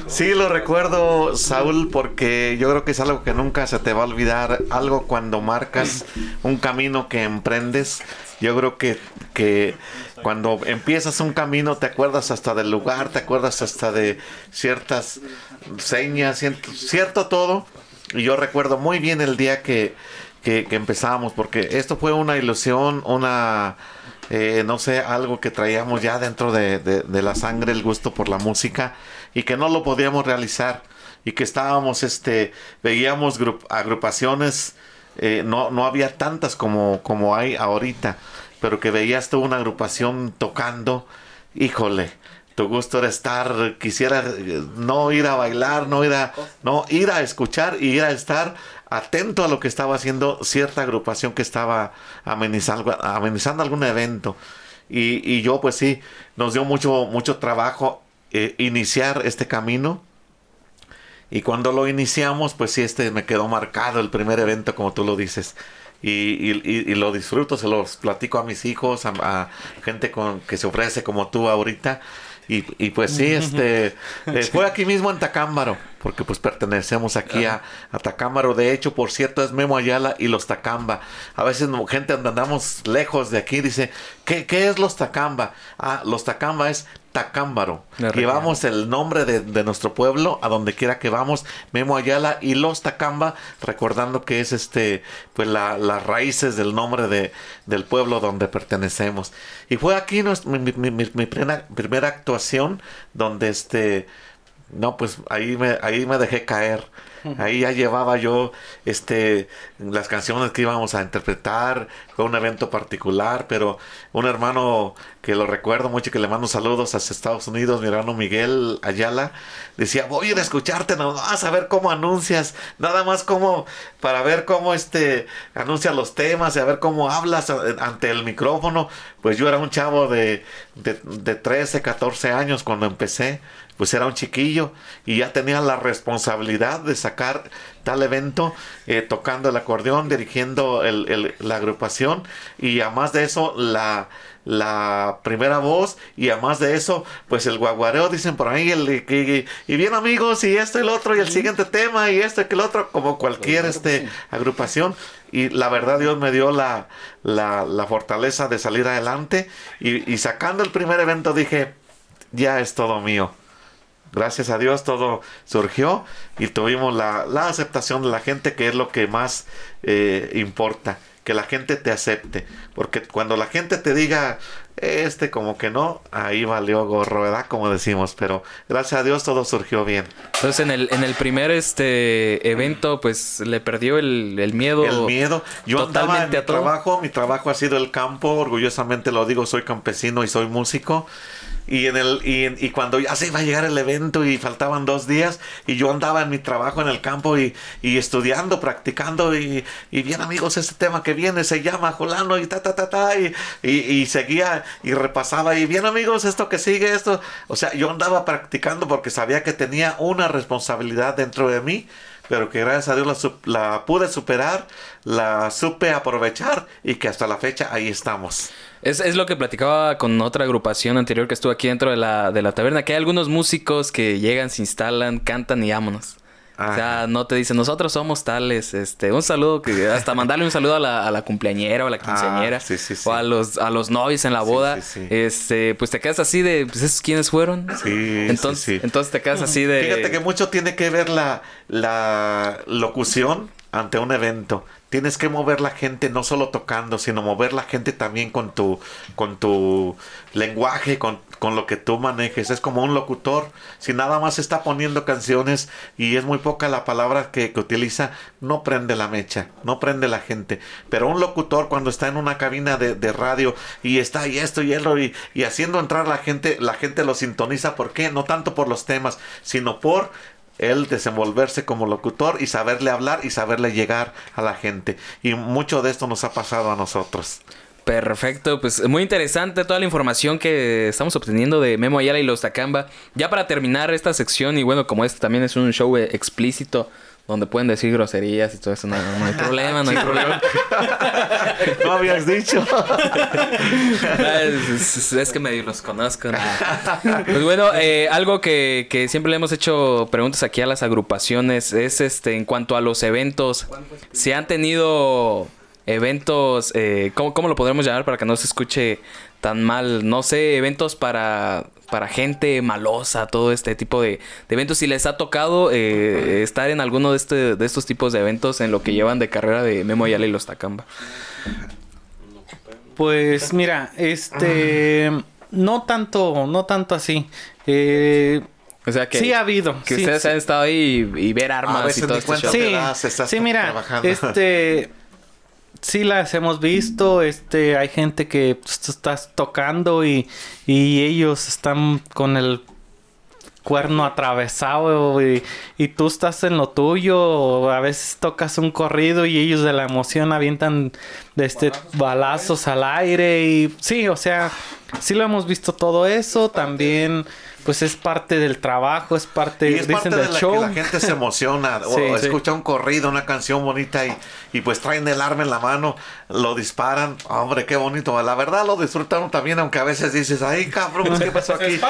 Sí, lo recuerdo, Saúl, porque yo creo que es algo que nunca se te va a olvidar. Algo cuando marcas un camino que emprendes. Yo creo que, que cuando empiezas un camino te acuerdas hasta del lugar, te acuerdas hasta de ciertas señas, cierto todo. Y yo recuerdo muy bien el día que, que, empezamos, porque esto fue una ilusión, una, eh, no sé, algo que traíamos ya dentro de, de, la sangre, el gusto por la música, y que no lo podíamos realizar, y que estábamos, este, veíamos grup- agrupaciones, eh, no, no había tantas como, como hay ahorita, pero que veías tú una agrupación tocando, híjole, tu gusto era estar, quisiera eh, no ir a bailar, no ir a, no, ir a escuchar y ir a estar atento a lo que estaba haciendo cierta agrupación que estaba amenizando, algún evento. Y, y yo pues sí, nos dio mucho, mucho trabajo eh, iniciar este camino. Y cuando lo iniciamos, pues sí, este me quedó marcado el primer evento, como tú lo dices. Y- y- y lo disfruto, se los platico a mis hijos, a, a gente con, que se ofrece como tú ahorita. Y, y pues sí, este eh, fue aquí mismo en Tacámbaro, porque pues pertenecemos aquí a, a Tacámbaro. De hecho, por cierto, es Memo Ayala y los Tacamba. A veces gente andamos lejos de aquí dice, ¿qué, qué es los Tacamba? Ah, los Tacamba es Tacámbaro. Llevamos el nombre de, de nuestro pueblo a donde quiera que vamos, Memo Ayala y los Tacamba, recordando que es este, pues la- las raíces del nombre de, del pueblo donde pertenecemos. Y fue aquí nues- mi, mi- mi- mi primera, primera actuación donde este, no, pues ahí me, ahí me dejé caer. Ahí ya llevaba yo este las canciones que íbamos a interpretar, fue un evento particular, pero un hermano que lo recuerdo mucho que le mando saludos hacia Estados Unidos, mi hermano Miguel Ayala, decía, "Voy a ir a escucharte nomás a ver cómo anuncias, nada más como para ver cómo este anuncias los temas y a ver cómo hablas a- ante el micrófono." Pues yo era un chavo de de, de 13, 14 años cuando empecé pues era un chiquillo y ya tenía la responsabilidad de sacar tal evento eh, tocando el acordeón, dirigiendo el- el- la agrupación y además de eso la, la primera voz y además de eso pues el guaguareo dicen por ahí el, y, y bien amigos y esto y lo otro y el siguiente tema y esto y el otro como cualquier este agrupación. Y la verdad Dios me dio la, la, la fortaleza de salir adelante y, y sacando el primer evento dije ya es todo mío gracias a Dios todo surgió y tuvimos la, la aceptación de la gente que es lo que más eh, importa que la gente te acepte porque cuando la gente te diga este como que no ahí valió gorro verdad como decimos pero gracias a Dios todo surgió bien Entonces en el, en el primer este evento, pues le perdió el, el miedo. el miedo. Yo andaba en totalmente mi a todo. trabajo, mi trabajo ha sido el campo, orgullosamente lo digo, soy campesino y soy músico. Y en el y, y cuando ya se iba a llegar el evento y faltaban dos días y yo andaba en mi trabajo en el campo y, y estudiando, practicando y, y bien amigos, este tema que viene se llama Jolano y ta ta ta ta y, seguía y repasaba y bien amigos, esto que sigue, esto, o sea, yo andaba practicando porque sabía que tenía una responsabilidad dentro de mí pero que gracias a Dios la, la pude superar, la supe aprovechar y que hasta la fecha ahí estamos. Es, es lo que platicaba con otra agrupación anterior que estuvo aquí dentro de la, de la taberna, que hay algunos músicos que llegan, se instalan, cantan y vámonos. O sea, no te dicen, nosotros somos tales, este, un saludo, que hasta mandarle un saludo a la, a la cumpleañera o a la quinceañera, Ah, sí, sí, sí. o a los, a los novios en la boda, sí, sí. este, pues te quedas así de, pues esos quiénes fueron. Sí, entonces, entonces te quedas así de... Fíjate que mucho tiene que ver la, la locución ante un evento. Tienes que mover la gente no solo tocando, sino mover la gente también con tu, con tu lenguaje, con, con lo que tú manejes. Es como un locutor. Si nada más está poniendo canciones y es muy poca la palabra que, que utiliza, no prende la mecha, no prende la gente. Pero un locutor cuando está en una cabina de, de radio y está y esto y eso y, y haciendo entrar la gente, la gente lo sintoniza. ¿Por qué? No tanto por los temas, sino por el desenvolverse como locutor y saberle hablar y saberle llegar a la gente. Y mucho de esto nos ha pasado a nosotros. Perfecto, pues muy interesante toda la información que estamos obteniendo de Memo Ayala y los Tacamba. Ya para terminar esta sección, y bueno, como este también es un show explícito, donde pueden decir groserías y todo eso, no, no hay problema, no hay problema. No habías dicho. es, es- es que medio los conozco. ¿no? Pues bueno, eh, algo que, que siempre le hemos hecho preguntas aquí a las agrupaciones es este en cuanto a los eventos. Si han tenido eventos, eh, ¿cómo, cómo lo podremos llamar para que no se escuche tan mal? No sé, eventos para, para gente malosa, todo este tipo de, de eventos. Si les ha tocado eh, estar en alguno de, este, de estos tipos de eventos en lo que llevan de carrera de Memo Ayala y los Tacamba. Pues mira, este no tanto, no tanto así. Eh, O sea que, sí ha habido. que sí, ustedes sí. han estado ahí y ver A armas y todo este show. te Sí, sí, mira, trabajando. este, sí las hemos visto, este, hay gente que pues, estás tocando y, y ellos están con el cuerno atravesado y, y tú estás en lo tuyo, o a veces tocas un corrido y ellos de la emoción avientan este balazos al aire y sí, o sea, sí lo hemos visto todo eso, también pues es parte del trabajo, es parte, Y es dicen parte de del la show. que la gente se emociona o Sí, sí. escucha un corrido, una canción bonita y, y pues traen el arma en la mano, lo disparan. Hombre, qué bonito. La verdad lo disfrutaron también, aunque a veces dices, ay cabrón, pues, ¿qué pasó aquí?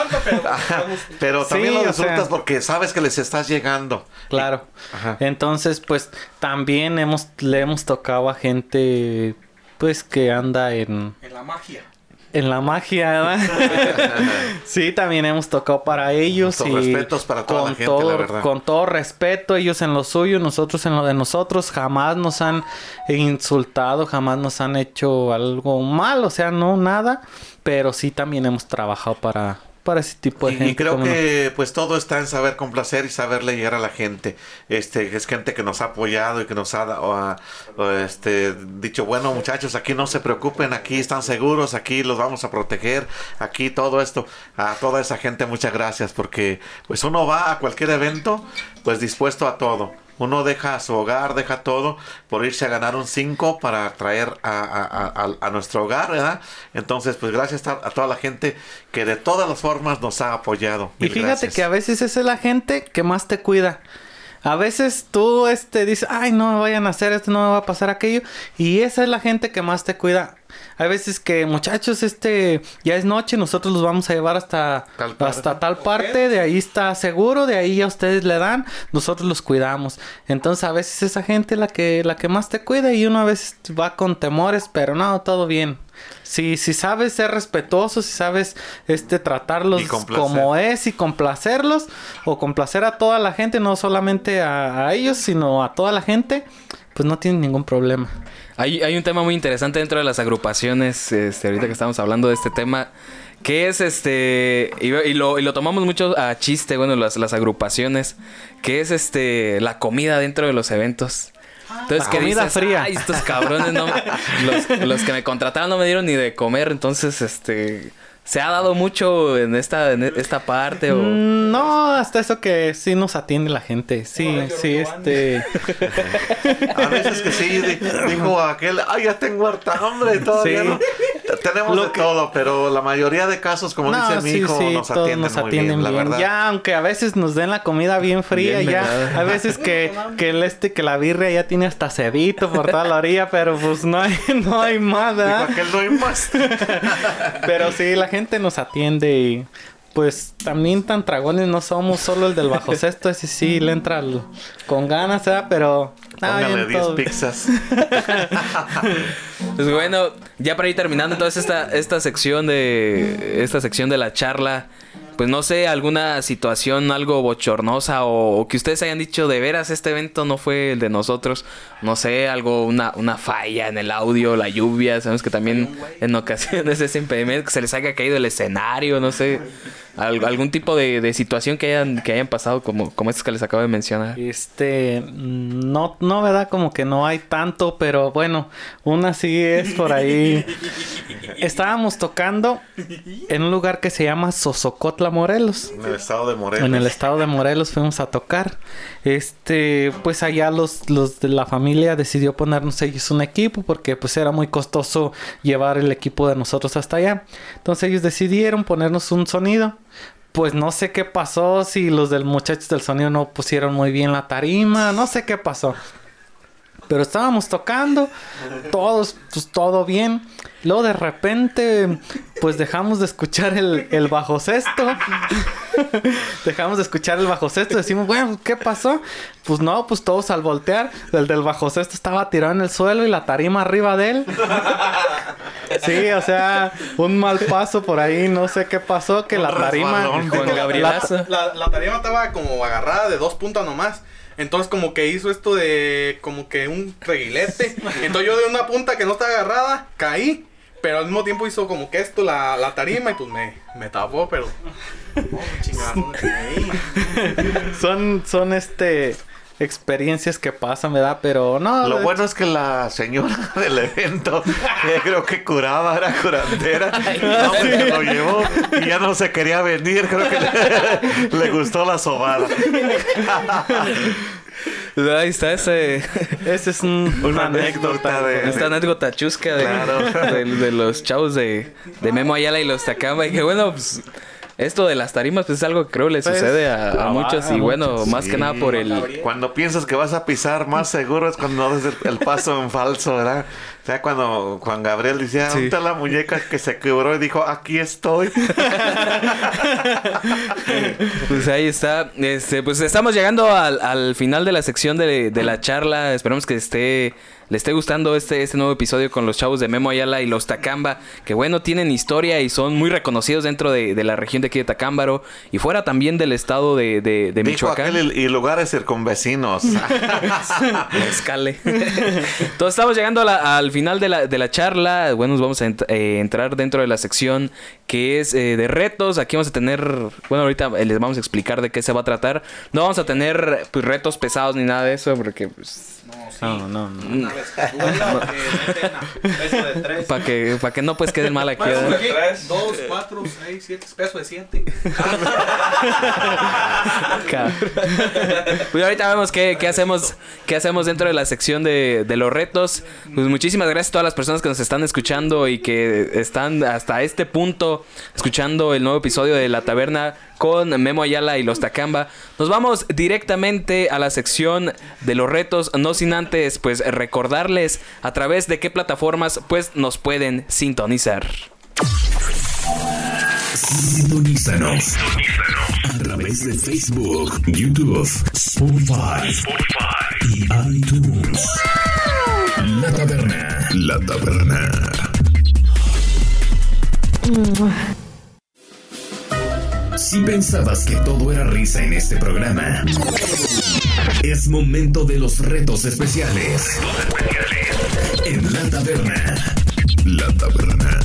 Ajá, Pero también Sí, lo o disfrutas sea. porque sabes que les estás llegando. Claro. Ajá. Entonces, pues también hemos le hemos tocado a gente pues que anda en En la magia. En la magia, ¿verdad? sí, también hemos tocado para ellos Nuestros y respetos para toda la con gente, todo, la verdad. con todo respeto, ellos en lo suyo, nosotros en lo de nosotros, jamás nos han insultado, jamás nos han hecho algo mal, o sea, no nada, pero sí también hemos trabajado para para ese tipo de Y, gente. y creo que pues todo está en saber complacer y saberle llegar a la gente. Este es gente que nos ha apoyado y que nos ha o, ha- o, este dicho, bueno, muchachos, aquí no se preocupen, aquí están seguros, aquí los vamos a proteger, aquí todo esto. A toda esa gente muchas gracias porque pues uno va a cualquier evento pues dispuesto a todo. Uno deja su hogar, deja todo por irse a ganar un 5 para traer a, a- a- a- a nuestro hogar, ¿verdad? Entonces, pues gracias a, toda la gente que de todas las formas nos ha apoyado. Y fíjate gracias. que a veces es la gente que más te cuida. A veces tú este dices, ay, no me vayan a hacer esto, no me va a pasar aquello. Y esa es la gente que más te cuida. Hay veces que, muchachos, este, ya es noche, nosotros los vamos a llevar hasta Tal parte. hasta tal parte, de ahí está seguro, de ahí ya ustedes le dan, nosotros los cuidamos. Entonces a veces esa gente es la que, la que más te cuida y uno a veces va con temores, pero no, todo bien. Si, si sabes ser respetuoso, si sabes este tratarlos como es y complacerlos o complacer a toda la gente, no solamente a, a ellos, sino a toda la gente, pues no tienen ningún problema. Hay, hay un tema muy interesante dentro de las agrupaciones, este, ahorita que estamos hablando de este tema, que es este, y, y lo, y lo tomamos mucho a chiste, bueno, las, las agrupaciones, que es este, la comida dentro de los eventos. Entonces, La ¿qué comida dices? fría. Ay, estos cabrones no, los, los que me contrataron no me dieron ni de comer, entonces, este, ¿se ha dado mucho en esta, en esta parte o...? Mm, No, hasta eso que sí nos atiende la gente. Sí, sí, este. A veces que sí, di- dijo aquel, ay, ya tengo harta hambre, todavía Sí. no. Tenemos Lo de que- todo, pero la mayoría de casos, como dice mi hijo, nos todos atienden, nos muy atienden bien, la bien. verdad. Ya, aunque a veces nos den la comida bien fría, Bien ya. velada. Hay veces que, que el este, que la birria ya tiene hasta cebito por toda la orilla, pero pues no hay, no hay más, Dijo ¿verdad? aquel, no hay más. Pero sí, la gente nos atiende y pues también tan dragones no somos, solo el del bajo sexto, ese sí le entra al- con ganas, ¿verdad? Pero... ah, Póngale bien, 10 todo- pizzas. Pues bueno, ya para ir terminando entonces esta, esta sección de esta sección de la charla, pues no sé, alguna situación algo bochornosa o, o que ustedes hayan dicho de veras este evento no fue el de nosotros, no sé, algo, una, una falla en el audio, la lluvia, sabemos que también en ocasiones es impedimento que se les haya caído el escenario, no sé, al- algún tipo de, de situación que hayan, que hayan pasado como, como estas que les acabo de mencionar. Este, no, no, verdad, como que no hay tanto, pero bueno, una sí es por ahí. Estábamos tocando en un lugar que se llama Sosocotla, Morelos. En el estado de Morelos. En el estado de Morelos fuimos a tocar. Este, pues allá los, los de la familia decidió ponernos ellos un equipo porque pues era muy costoso llevar el equipo de nosotros hasta allá. Entonces ellos decidieron ponernos un sonido. Pues no sé qué pasó, si los del muchachos del sonido no pusieron muy bien la tarima, no sé qué pasó. Pero estábamos tocando, todos, pues todo bien. Luego de repente, pues dejamos de escuchar el, el bajo sexto. dejamos de escuchar el bajo sexto. Decimos, bueno, ¿qué pasó? Pues no, pues todos al voltear, el del bajo sexto estaba tirado en el suelo y la tarima arriba de él. Sí, o sea, un mal paso por ahí, no sé qué pasó, que la tarima... la, la tarima estaba como agarrada de dos puntas nomás. Entonces como que hizo esto de como que un reguilete. Entonces yo de una punta que no está agarrada, caí. Pero al mismo tiempo hizo como que esto la, la tarima y pues me, me tapó, pero... Oh, chingada, son, son este experiencias que pasan, ¿verdad? Pero no. Lo de- bueno es que la señora del evento, que creo que curaba, era curandera, no, se lo llevó y ya no se quería venir. Creo que le, le gustó la sobada. Ahí está ese, Esa es un- Una anécdota de. esta anécdota chusca de, Claro. de, de los chavos de, de Memo Ayala y los Takamba. Y que bueno, pues esto de las tarimas pues es algo que creo le Pues, sucede a, muchos. Y bueno, más que sí. nada por el... Cuando piensas que vas a pisar más seguro es cuando das el, el paso en falso, ¿verdad? O sea, cuando Juan Gabriel decía, ¿dónde está la muñeca que se quebró? Y dijo, aquí estoy. Pues ahí está. Este, pues estamos llegando al, al final de la sección de, de la charla. Esperamos que esté le esté gustando este, este nuevo episodio con los chavos de Memo Ayala y los Tacamba, que bueno, tienen historia y son muy reconocidos dentro de, de la región de aquí de Tacámbaro y fuera también del estado de, de, de Dijo Michoacán. aquel y, lugares circunvecinos. Escale. Entonces estamos llegando la- al final de la, de la charla. Bueno, nos vamos a ent- eh, entrar dentro de la sección que es eh, de retos. Aquí vamos a tener, bueno, ahorita eh, les vamos a explicar de qué se va a tratar. No vamos a tener pues, retos pesados ni nada de eso porque pues, No, no, no. Una que meten a peso de tres. para que no pues queden mal aquí. Peso ¿verdad? de tres, dos, cuatro, seis, siete, peso de siete. Pues ahorita vemos qué, qué hacemos qué hacemos dentro de la sección de, de los retos. Pues muchísimas gracias a todas las personas que nos están escuchando y que están hasta este punto escuchando el nuevo episodio de La Taberna con Memo Ayala y los Takamba. Nos vamos directamente a la sección de los retos, no sin antes pues recordarles a través de qué plataformas pues nos pueden sintonizar. Sintonízanos a través de Facebook, YouTube, Spotify y iTunes. La taberna, la taberna. Si pensabas que todo era risa en este programa, es momento de los retos especiales. En la taberna, la taberna.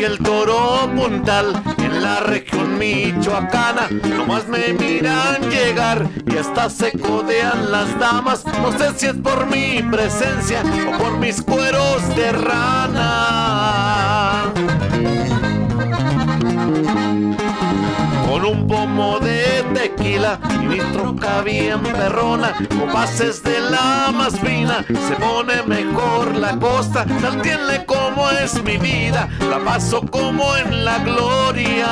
Soy el toro puntal en la región michoacana. Nomás me miran llegar y hasta se codean las damas. No sé si es por mi presencia o por mis cueros de rana. Con un pomo de tequila y mi troca bien perrona, con bases de la más fina, se pone mejor la costa, tal tiene como es mi vida, la paso como en la gloria.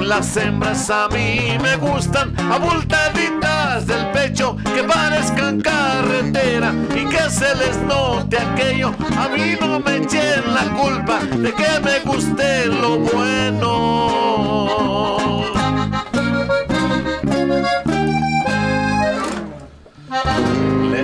Las hembras a mí me gustan abultaditas del pecho que parezcan carretera y que se les note aquello. A mí no me echen la culpa de que me guste lo bueno.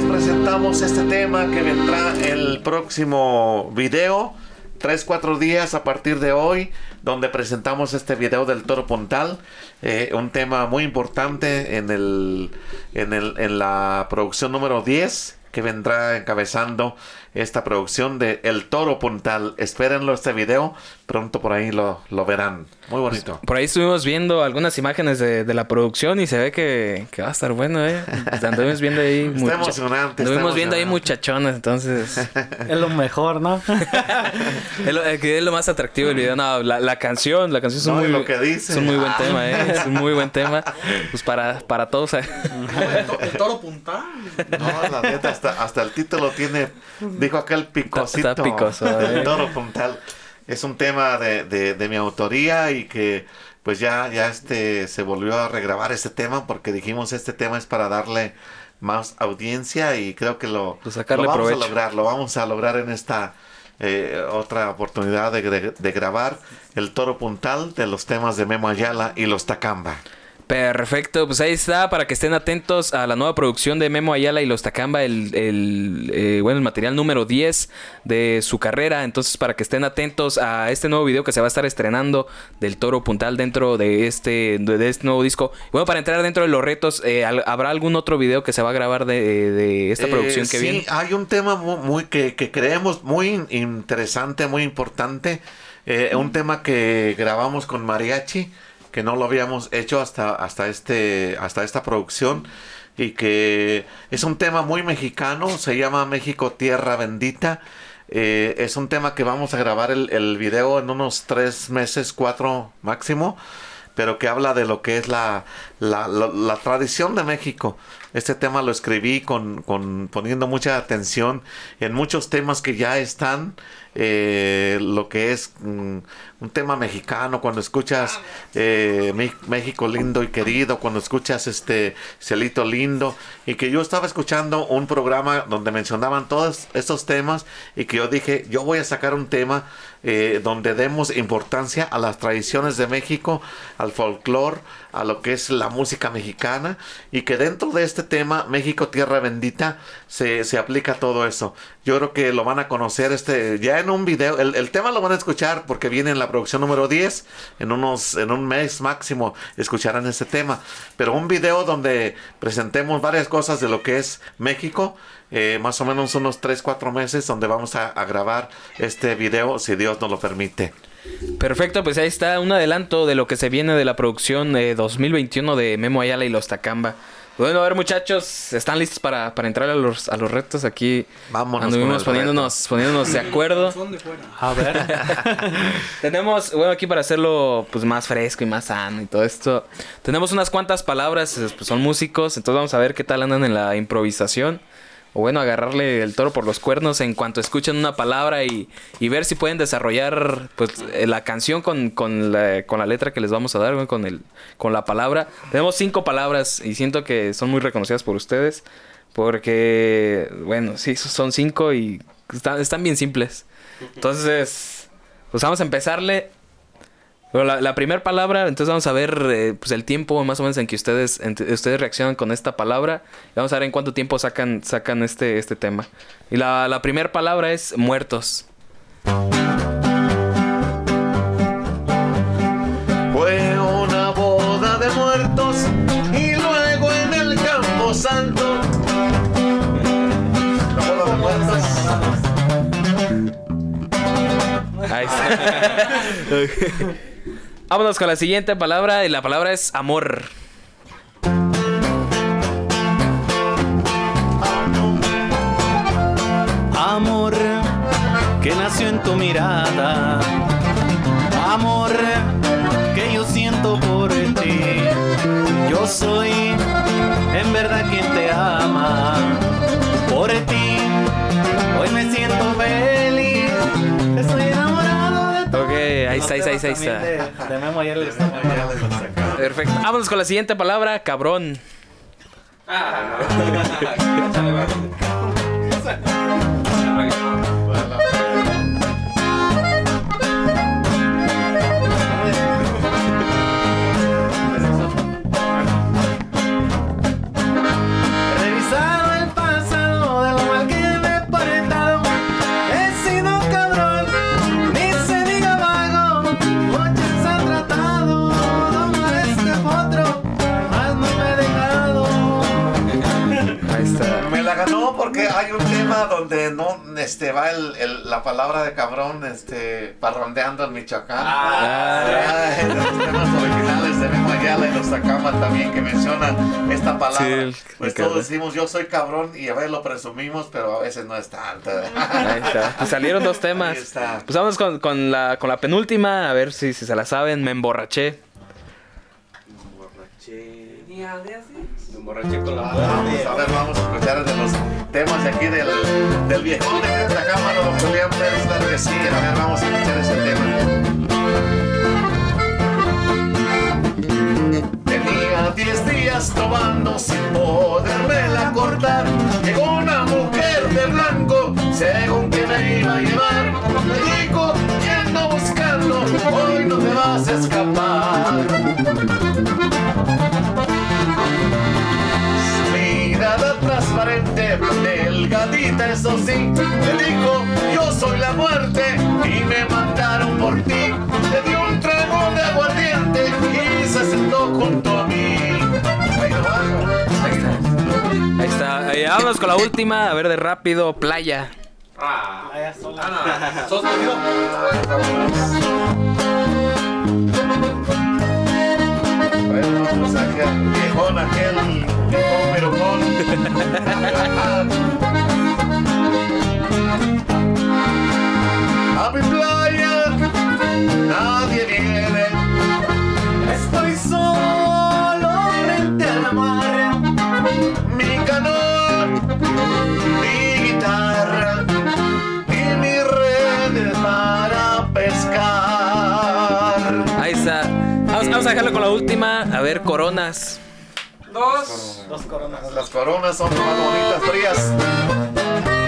Presentamos este tema que vendrá el próximo video. 3-4 días a partir de hoy, donde presentamos este video del toro pontal. eh, un tema muy importante en, el, en, el, en la producción número 10, que vendrá encabezando esta producción de El Toro Pontal. Espérenlo este video, pronto por ahí lo, lo verán. Muy bonito. Por ahí estuvimos viendo algunas imágenes de, de la producción y se ve que, que va a estar bueno, ¿eh? Anduvimos viendo ahí... Está mucha- emocionante, está Anduvimos viendo ahí emocionante. muchachones, entonces... Es lo mejor, ¿no? es, lo, eh, es lo más atractivo del video. No, la, la canción, la canción es No, muy... lo que dice. Es un muy buen Ah. tema, ¿eh? Es un muy buen tema. Pues para, para todos. ¿eh? El toro puntal. No, la neta, hasta, hasta el título tiene, dijo aquel picosito. Está- está picoso, El toro puntal. Es un tema de, de, de mi autoría y que pues ya, ya este se volvió a regrabar este tema porque dijimos este tema es para darle más audiencia y creo que lo, Pues sacarle lo vamos provecho. a lograr, lo vamos a lograr en esta eh, otra oportunidad de, de- de grabar el toro puntal de los temas de Memo Ayala y los Tacamba. Perfecto, pues ahí está, para que estén atentos a la nueva producción de Memo Ayala y los Tacamba, el, el, eh, bueno, el material número 10 de su carrera. Entonces, para que estén atentos a este nuevo video que se va a estar estrenando del Toro Puntal dentro de este, de, este nuevo disco. Bueno, para entrar dentro de los retos, eh, ¿habrá algún otro video que se va a grabar de, de esta Eh, producción que sí, viene? hay un tema mu- muy, que, que creemos muy in- interesante, muy importante. Eh, un tema que grabamos con mariachi, que no lo habíamos hecho hasta, hasta, este, hasta esta producción. Y que es un tema muy mexicano, se llama México Tierra Bendita. Eh, es un tema que vamos a grabar el, el video en unos tres meses, cuatro máximo pero que habla de lo que es la, la, tradición de México. Este tema lo escribí con, con- poniendo mucha atención en muchos temas que ya están, eh, lo que es mm, un tema mexicano, cuando escuchas eh, México lindo y querido, cuando escuchas este Celito lindo, y que yo estaba escuchando un programa donde mencionaban todos estos temas y que yo dije, yo voy a sacar un tema eh, donde demos importancia a las tradiciones de México, al folclore, a lo que es la música mexicana y que dentro de este tema, México Tierra Bendita, se, se aplica todo eso. Yo creo que lo van a conocer este ya en un video. El, el tema lo van a escuchar porque viene en la producción número 10. En, unos, en un mes máximo escucharán este tema. Pero un video donde presentemos varias cosas de lo que es México. eh, más o menos unos 3, 4 meses donde vamos a, a grabar este video si Dios nos lo permite. Perfecto, pues ahí está un adelanto de lo que se viene de la producción eh, 2021 de Memo Ayala y los Tacamba. Bueno, a ver muchachos, ¿están listos para, para entrar a los, a los retos? Aquí Vámonos anduvimos poniéndonos, poniéndonos de acuerdo. Son de fuera. A ver. Tenemos, bueno, aquí para hacerlo pues más fresco y más sano y todo esto. Tenemos unas cuantas palabras, pues son músicos, entonces vamos a ver qué tal andan en la improvisación. O bueno, agarrarle el toro por los cuernos en cuanto escuchen una palabra y, y ver si pueden desarrollar pues eh, la canción con, con, la, con la letra que les vamos a dar, con, el, con la palabra. Tenemos cinco palabras y siento que son muy reconocidas por ustedes. Porque, bueno, sí, son cinco y están, están bien simples. Entonces, pues vamos a empezarle. Bueno, la, la primera palabra, entonces vamos a ver eh, pues el tiempo más o menos en que ustedes en- ustedes reaccionan con esta palabra. Y vamos a ver en cuánto tiempo sacan sacan este este tema. Y la, la primera palabra es muertos. Fue una boda de muertos y luego en el campo santo. La boda de muertos. Ahí está. Vámonos con la siguiente palabra y la palabra es amor. Amor que nació en tu mirada. Amor que yo siento por ti. Yo soy en verdad quien te ama. Ahí está, ahí está, ahí está. De, de Memo Ayala y los Tacamba. Perfecto. Vámonos con la siguiente palabra, cabrón. Revisado donde no este va el, el- la palabra de cabrón este parrondeando en Michoacán. Ah, en los temas originales de Memo Ayala y los Tacama también que mencionan esta palabra. Sí, el- pues todos cabrón. decimos yo soy cabrón y a veces lo presumimos, pero a veces no es tanto. Ahí está. Pues salieron dos temas. Ahí está. Pues vamos con, con la, con la penúltima, a ver si, si se la saben. Me emborraché. Vamos a ver, vamos a escuchar de los temas de aquí del, del viejón de esta cámara, don Julián Pérez, claro que sí. A ver, vamos a escuchar ese tema. Tenía 10 días tomando sin poderme cortar. Llegó una mujer de blanco, según que me iba a llevar. Me dijo, que ando buscando, hoy no te vas a escapar. Transparente, delgadita, eso sí. Me dijo, yo soy la muerte y me mandaron por ti. Le di un trago de aguardiente y se sentó junto a mí. Ahí está. Ahí está. Eh, vámonos con la última, a ver de rápido, playa. Vaya sola. Bueno, pues aquel viejón, aquel viejón merocón. A mi playa nadie viene. Estoy solo frente a la mar. A dejarlo con la última, a ver, coronas. Dos. Dos coronas. Las coronas son más bonitas, frías.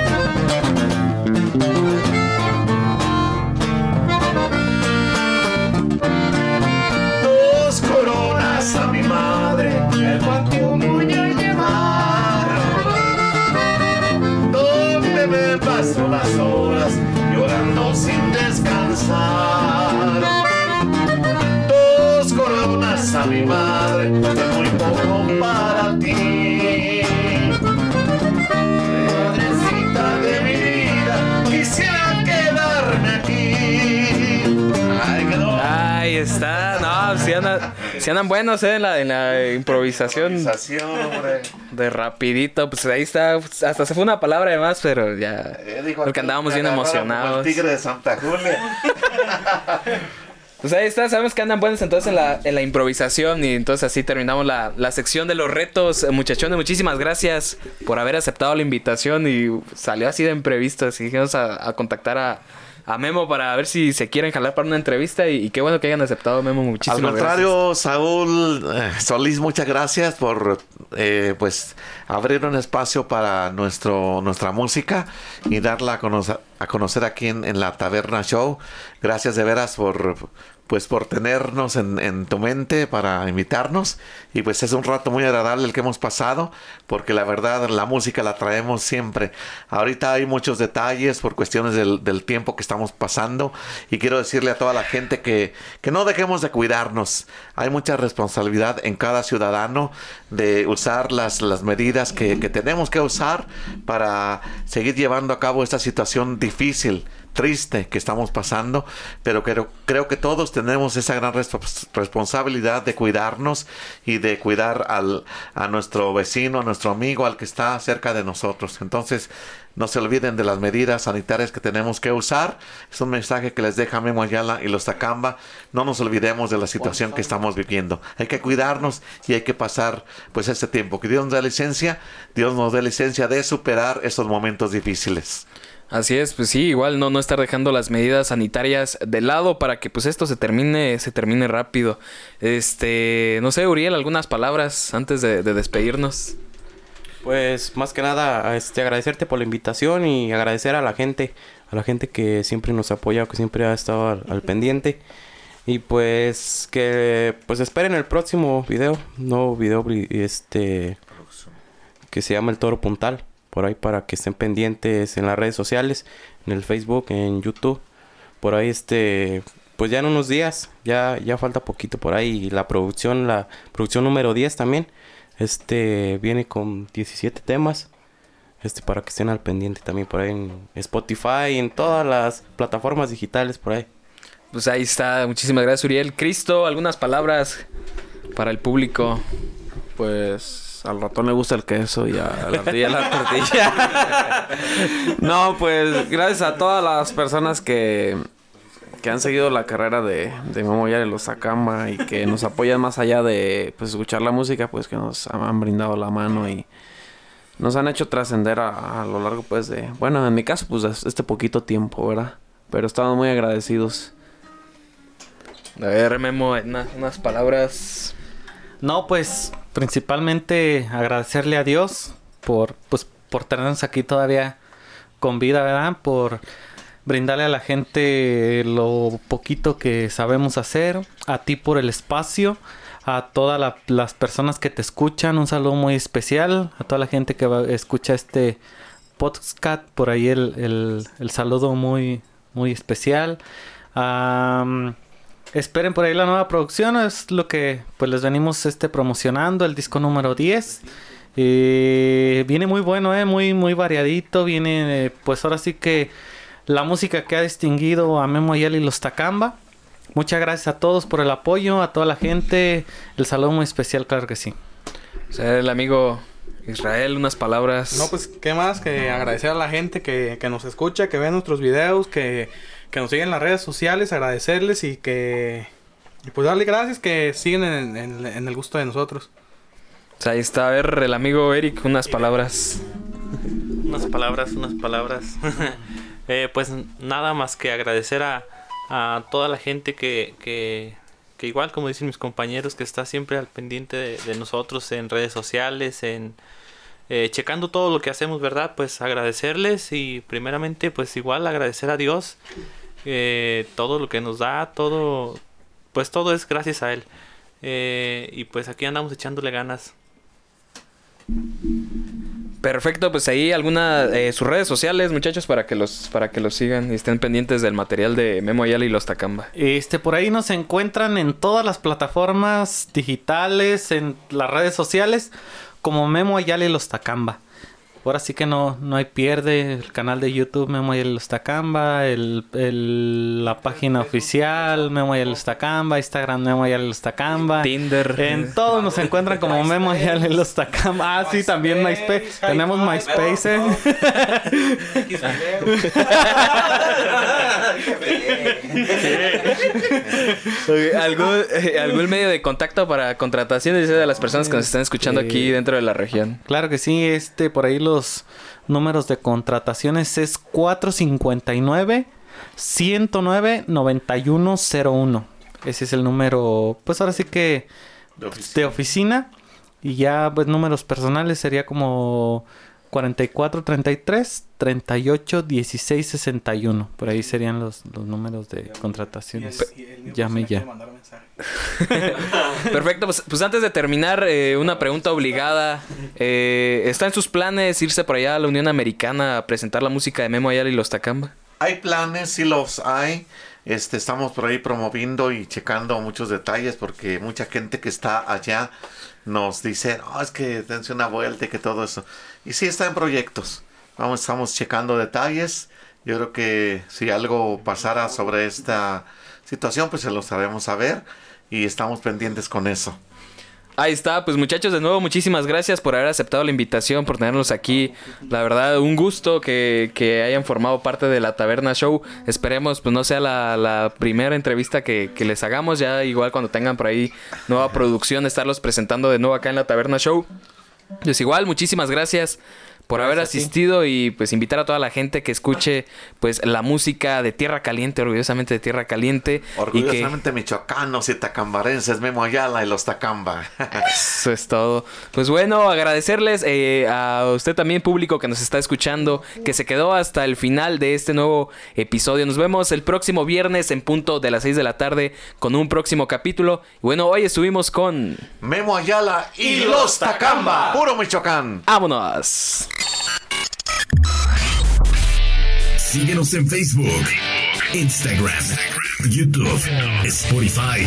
Sí andan buenos eh, en, la, en la improvisación Improvisación, hombre. de rapidito. Pues ahí está. Hasta se fue una palabra de más, pero ya. Eh, dijo Porque andábamos bien emocionados. El tigre de Santa Julia. Pues ahí está, sabemos que andan buenos entonces en la, en la improvisación y entonces así terminamos la, la sección de los retos. Eh, Muchachones, muchísimas gracias por haber aceptado la invitación y salió así de imprevisto. Así que vamos a, a contactar a, a Memo para ver si se quieren jalar para una entrevista y, y qué bueno que hayan aceptado Memo. Muchísimas Al contrario, Saúl eh, Solís, muchas gracias por eh, pues abrir un espacio para nuestro nuestra música y darla a conocer, a conocer aquí en, en la Taberna Show. Gracias de veras por pues por tenernos en, en tu mente para invitarnos. Y pues es un rato muy agradable el que hemos pasado porque la verdad la música la traemos siempre. Ahorita hay muchos detalles por cuestiones del, del tiempo que estamos pasando y quiero decirle a toda la gente que, que no dejemos de cuidarnos. Hay mucha responsabilidad en cada ciudadano de usar las, las medidas que, que tenemos que usar para seguir llevando a cabo esta situación difícil triste que estamos pasando, pero creo, creo que todos tenemos esa gran respons- responsabilidad de cuidarnos y de cuidar al, a nuestro vecino, a nuestro amigo, al que está cerca de nosotros. Entonces, no se olviden de las medidas sanitarias que tenemos que usar. Es un mensaje que les deja Memo Ayala y los Tacamba. No nos olvidemos de la situación que estamos viviendo. Hay que cuidarnos y hay que pasar pues este tiempo. Que Dios nos dé licencia, Dios nos dé licencia de superar estos momentos difíciles. Así es, pues sí, igual no, no estar dejando las medidas sanitarias de lado para que pues esto se termine, se termine rápido. Este, no sé, Uriel, algunas palabras antes de, de despedirnos. Pues más que nada, este, agradecerte por la invitación y agradecer a la gente, a la gente que siempre nos apoya, que siempre ha estado al, al pendiente. Y pues que pues esperen el próximo video, nuevo video este que se llama El Toro Puntal, por ahí para que estén pendientes en las redes sociales, en el Facebook, en YouTube. Por ahí este pues ya en unos días, ya ya falta poquito por ahí y la producción, la producción número 10 también. Este viene con 17 temas. Este para que estén al pendiente también por ahí en Spotify, en todas las plataformas digitales por ahí. Pues ahí está, muchísimas gracias Uriel. Cristo, algunas palabras para el público. Pues al ratón le gusta el queso y a la ardilla la tortilla. no, pues gracias a todas las personas que, que han seguido la carrera de, de Memo Yar y los Sakamba y que nos apoyan más allá de pues, escuchar la música, pues que nos han brindado la mano y nos han hecho trascender a, a lo largo pues de, bueno, en mi caso pues este poquito tiempo, ¿verdad? Pero estamos muy agradecidos. A ver, Memo, una- unas palabras. No, pues principalmente agradecerle a Dios por pues por tenernos aquí todavía con vida, ¿verdad? Por brindarle a la gente lo poquito que sabemos hacer, a ti por el espacio, a todas la- las personas que te escuchan, un saludo muy especial, a toda la gente que va- escucha este podcast, por ahí el, el- saludo muy, muy especial. Esperen por ahí la nueva producción, es lo que pues les venimos este promocionando, el disco número 10. Eh, viene muy bueno, eh, muy muy variadito, viene eh, pues ahora sí que la música que ha distinguido a Memo Ayala y los Takamba. Muchas gracias a todos por el apoyo, a toda la gente, el saludo muy especial, claro que sí. O sea, el amigo Israel, unas palabras. No, pues, ¿qué más? Que agradecer a la gente que, que nos escucha, que ve nuestros videos, que, que nos siguen en las redes sociales, agradecerles y que... Y pues darle gracias que siguen en, en- en el gusto de nosotros. O sea, ahí está, a ver, el amigo Eric, unas palabras. Unas palabras, unas palabras. Eh, pues nada más que agradecer a, a toda la gente que, que, que igual como dicen mis compañeros, que está siempre al pendiente de, de nosotros en redes sociales, en eh, checando todo lo que hacemos, ¿verdad? Pues agradecerles y primeramente pues igual agradecer a Dios eh, todo lo que nos da, todo, pues todo es gracias a Él. Eh, y pues aquí andamos echándole ganas. Perfecto, pues ahí alguna eh, sus redes sociales, muchachos, para que los para que los sigan y estén pendientes del material de Memo Ayala y los Takamba. Este, por ahí nos encuentran en todas las plataformas digitales, en las redes sociales, como Memo Ayala y los Takamba. Ahora sí que no, no hay pierde. El canal de YouTube Memo y los Takamba, el, el- la página oficial Memo y los Takamba, Instagram Memo y los Takamba. Tinder. En todo nos encuentran como Memo y los Takamba. Ah, sí, también MySpace. Tenemos MySpace, ¿eh? Oye, ¿Algún, eh, algún medio de contacto para contrataciones de las personas que nos están escuchando aquí dentro de la región? Claro que sí, este por ahí números de contrataciones es 459 109 9101. Ese es el número, pues ahora sí que de oficina y ya pues números personales sería como 44 33 38 16 61. Por ahí serían los, los números de contrataciones. Llame ya. Perfecto, pues, pues antes de terminar, eh, una pregunta obligada. Eh, ¿Está en sus planes irse por allá a la Unión Americana a presentar la música de Memo Ayala y los Takamba? Hay planes, sí los hay. Este, estamos por ahí promoviendo y checando muchos detalles porque mucha gente que está allá nos dice, no, es que dense una vuelta y que todo eso. Y sí está en proyectos. Vamos, estamos checando detalles. Yo creo que si algo pasara sobre esta situación, pues se los haremos saber y estamos pendientes con eso. Ahí está, pues muchachos, de nuevo muchísimas gracias por haber aceptado la invitación, por tenernos aquí. La verdad, un gusto que, que hayan formado parte de la Taberna Show. Esperemos, pues no sea la, la primera entrevista que, que les hagamos. Ya igual cuando tengan por ahí nueva producción, estarlos presentando de nuevo acá en la Taberna Show. Pues igual, muchísimas gracias por haber asistido y pues invitar a toda la gente que escuche pues la música de Tierra Caliente, orgullosamente de Tierra Caliente. Y que Orgullosamente michoacanos y tacambarenses, Memo Ayala y los Tacamba. eso es todo. Pues bueno, agradecerles eh, a usted también, público que nos está escuchando, que se quedó hasta el final de este nuevo episodio. Nos vemos el próximo viernes en punto de las 6 de la tarde con un próximo capítulo. Y bueno, hoy estuvimos con... Memo Ayala y los Tacamba. Puro Michoacán. ¡Vámonos! Síguenos en Facebook, Instagram, YouTube, Spotify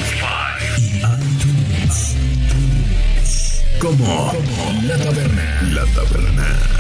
y iTunes. Como La Taberna. La Taberna.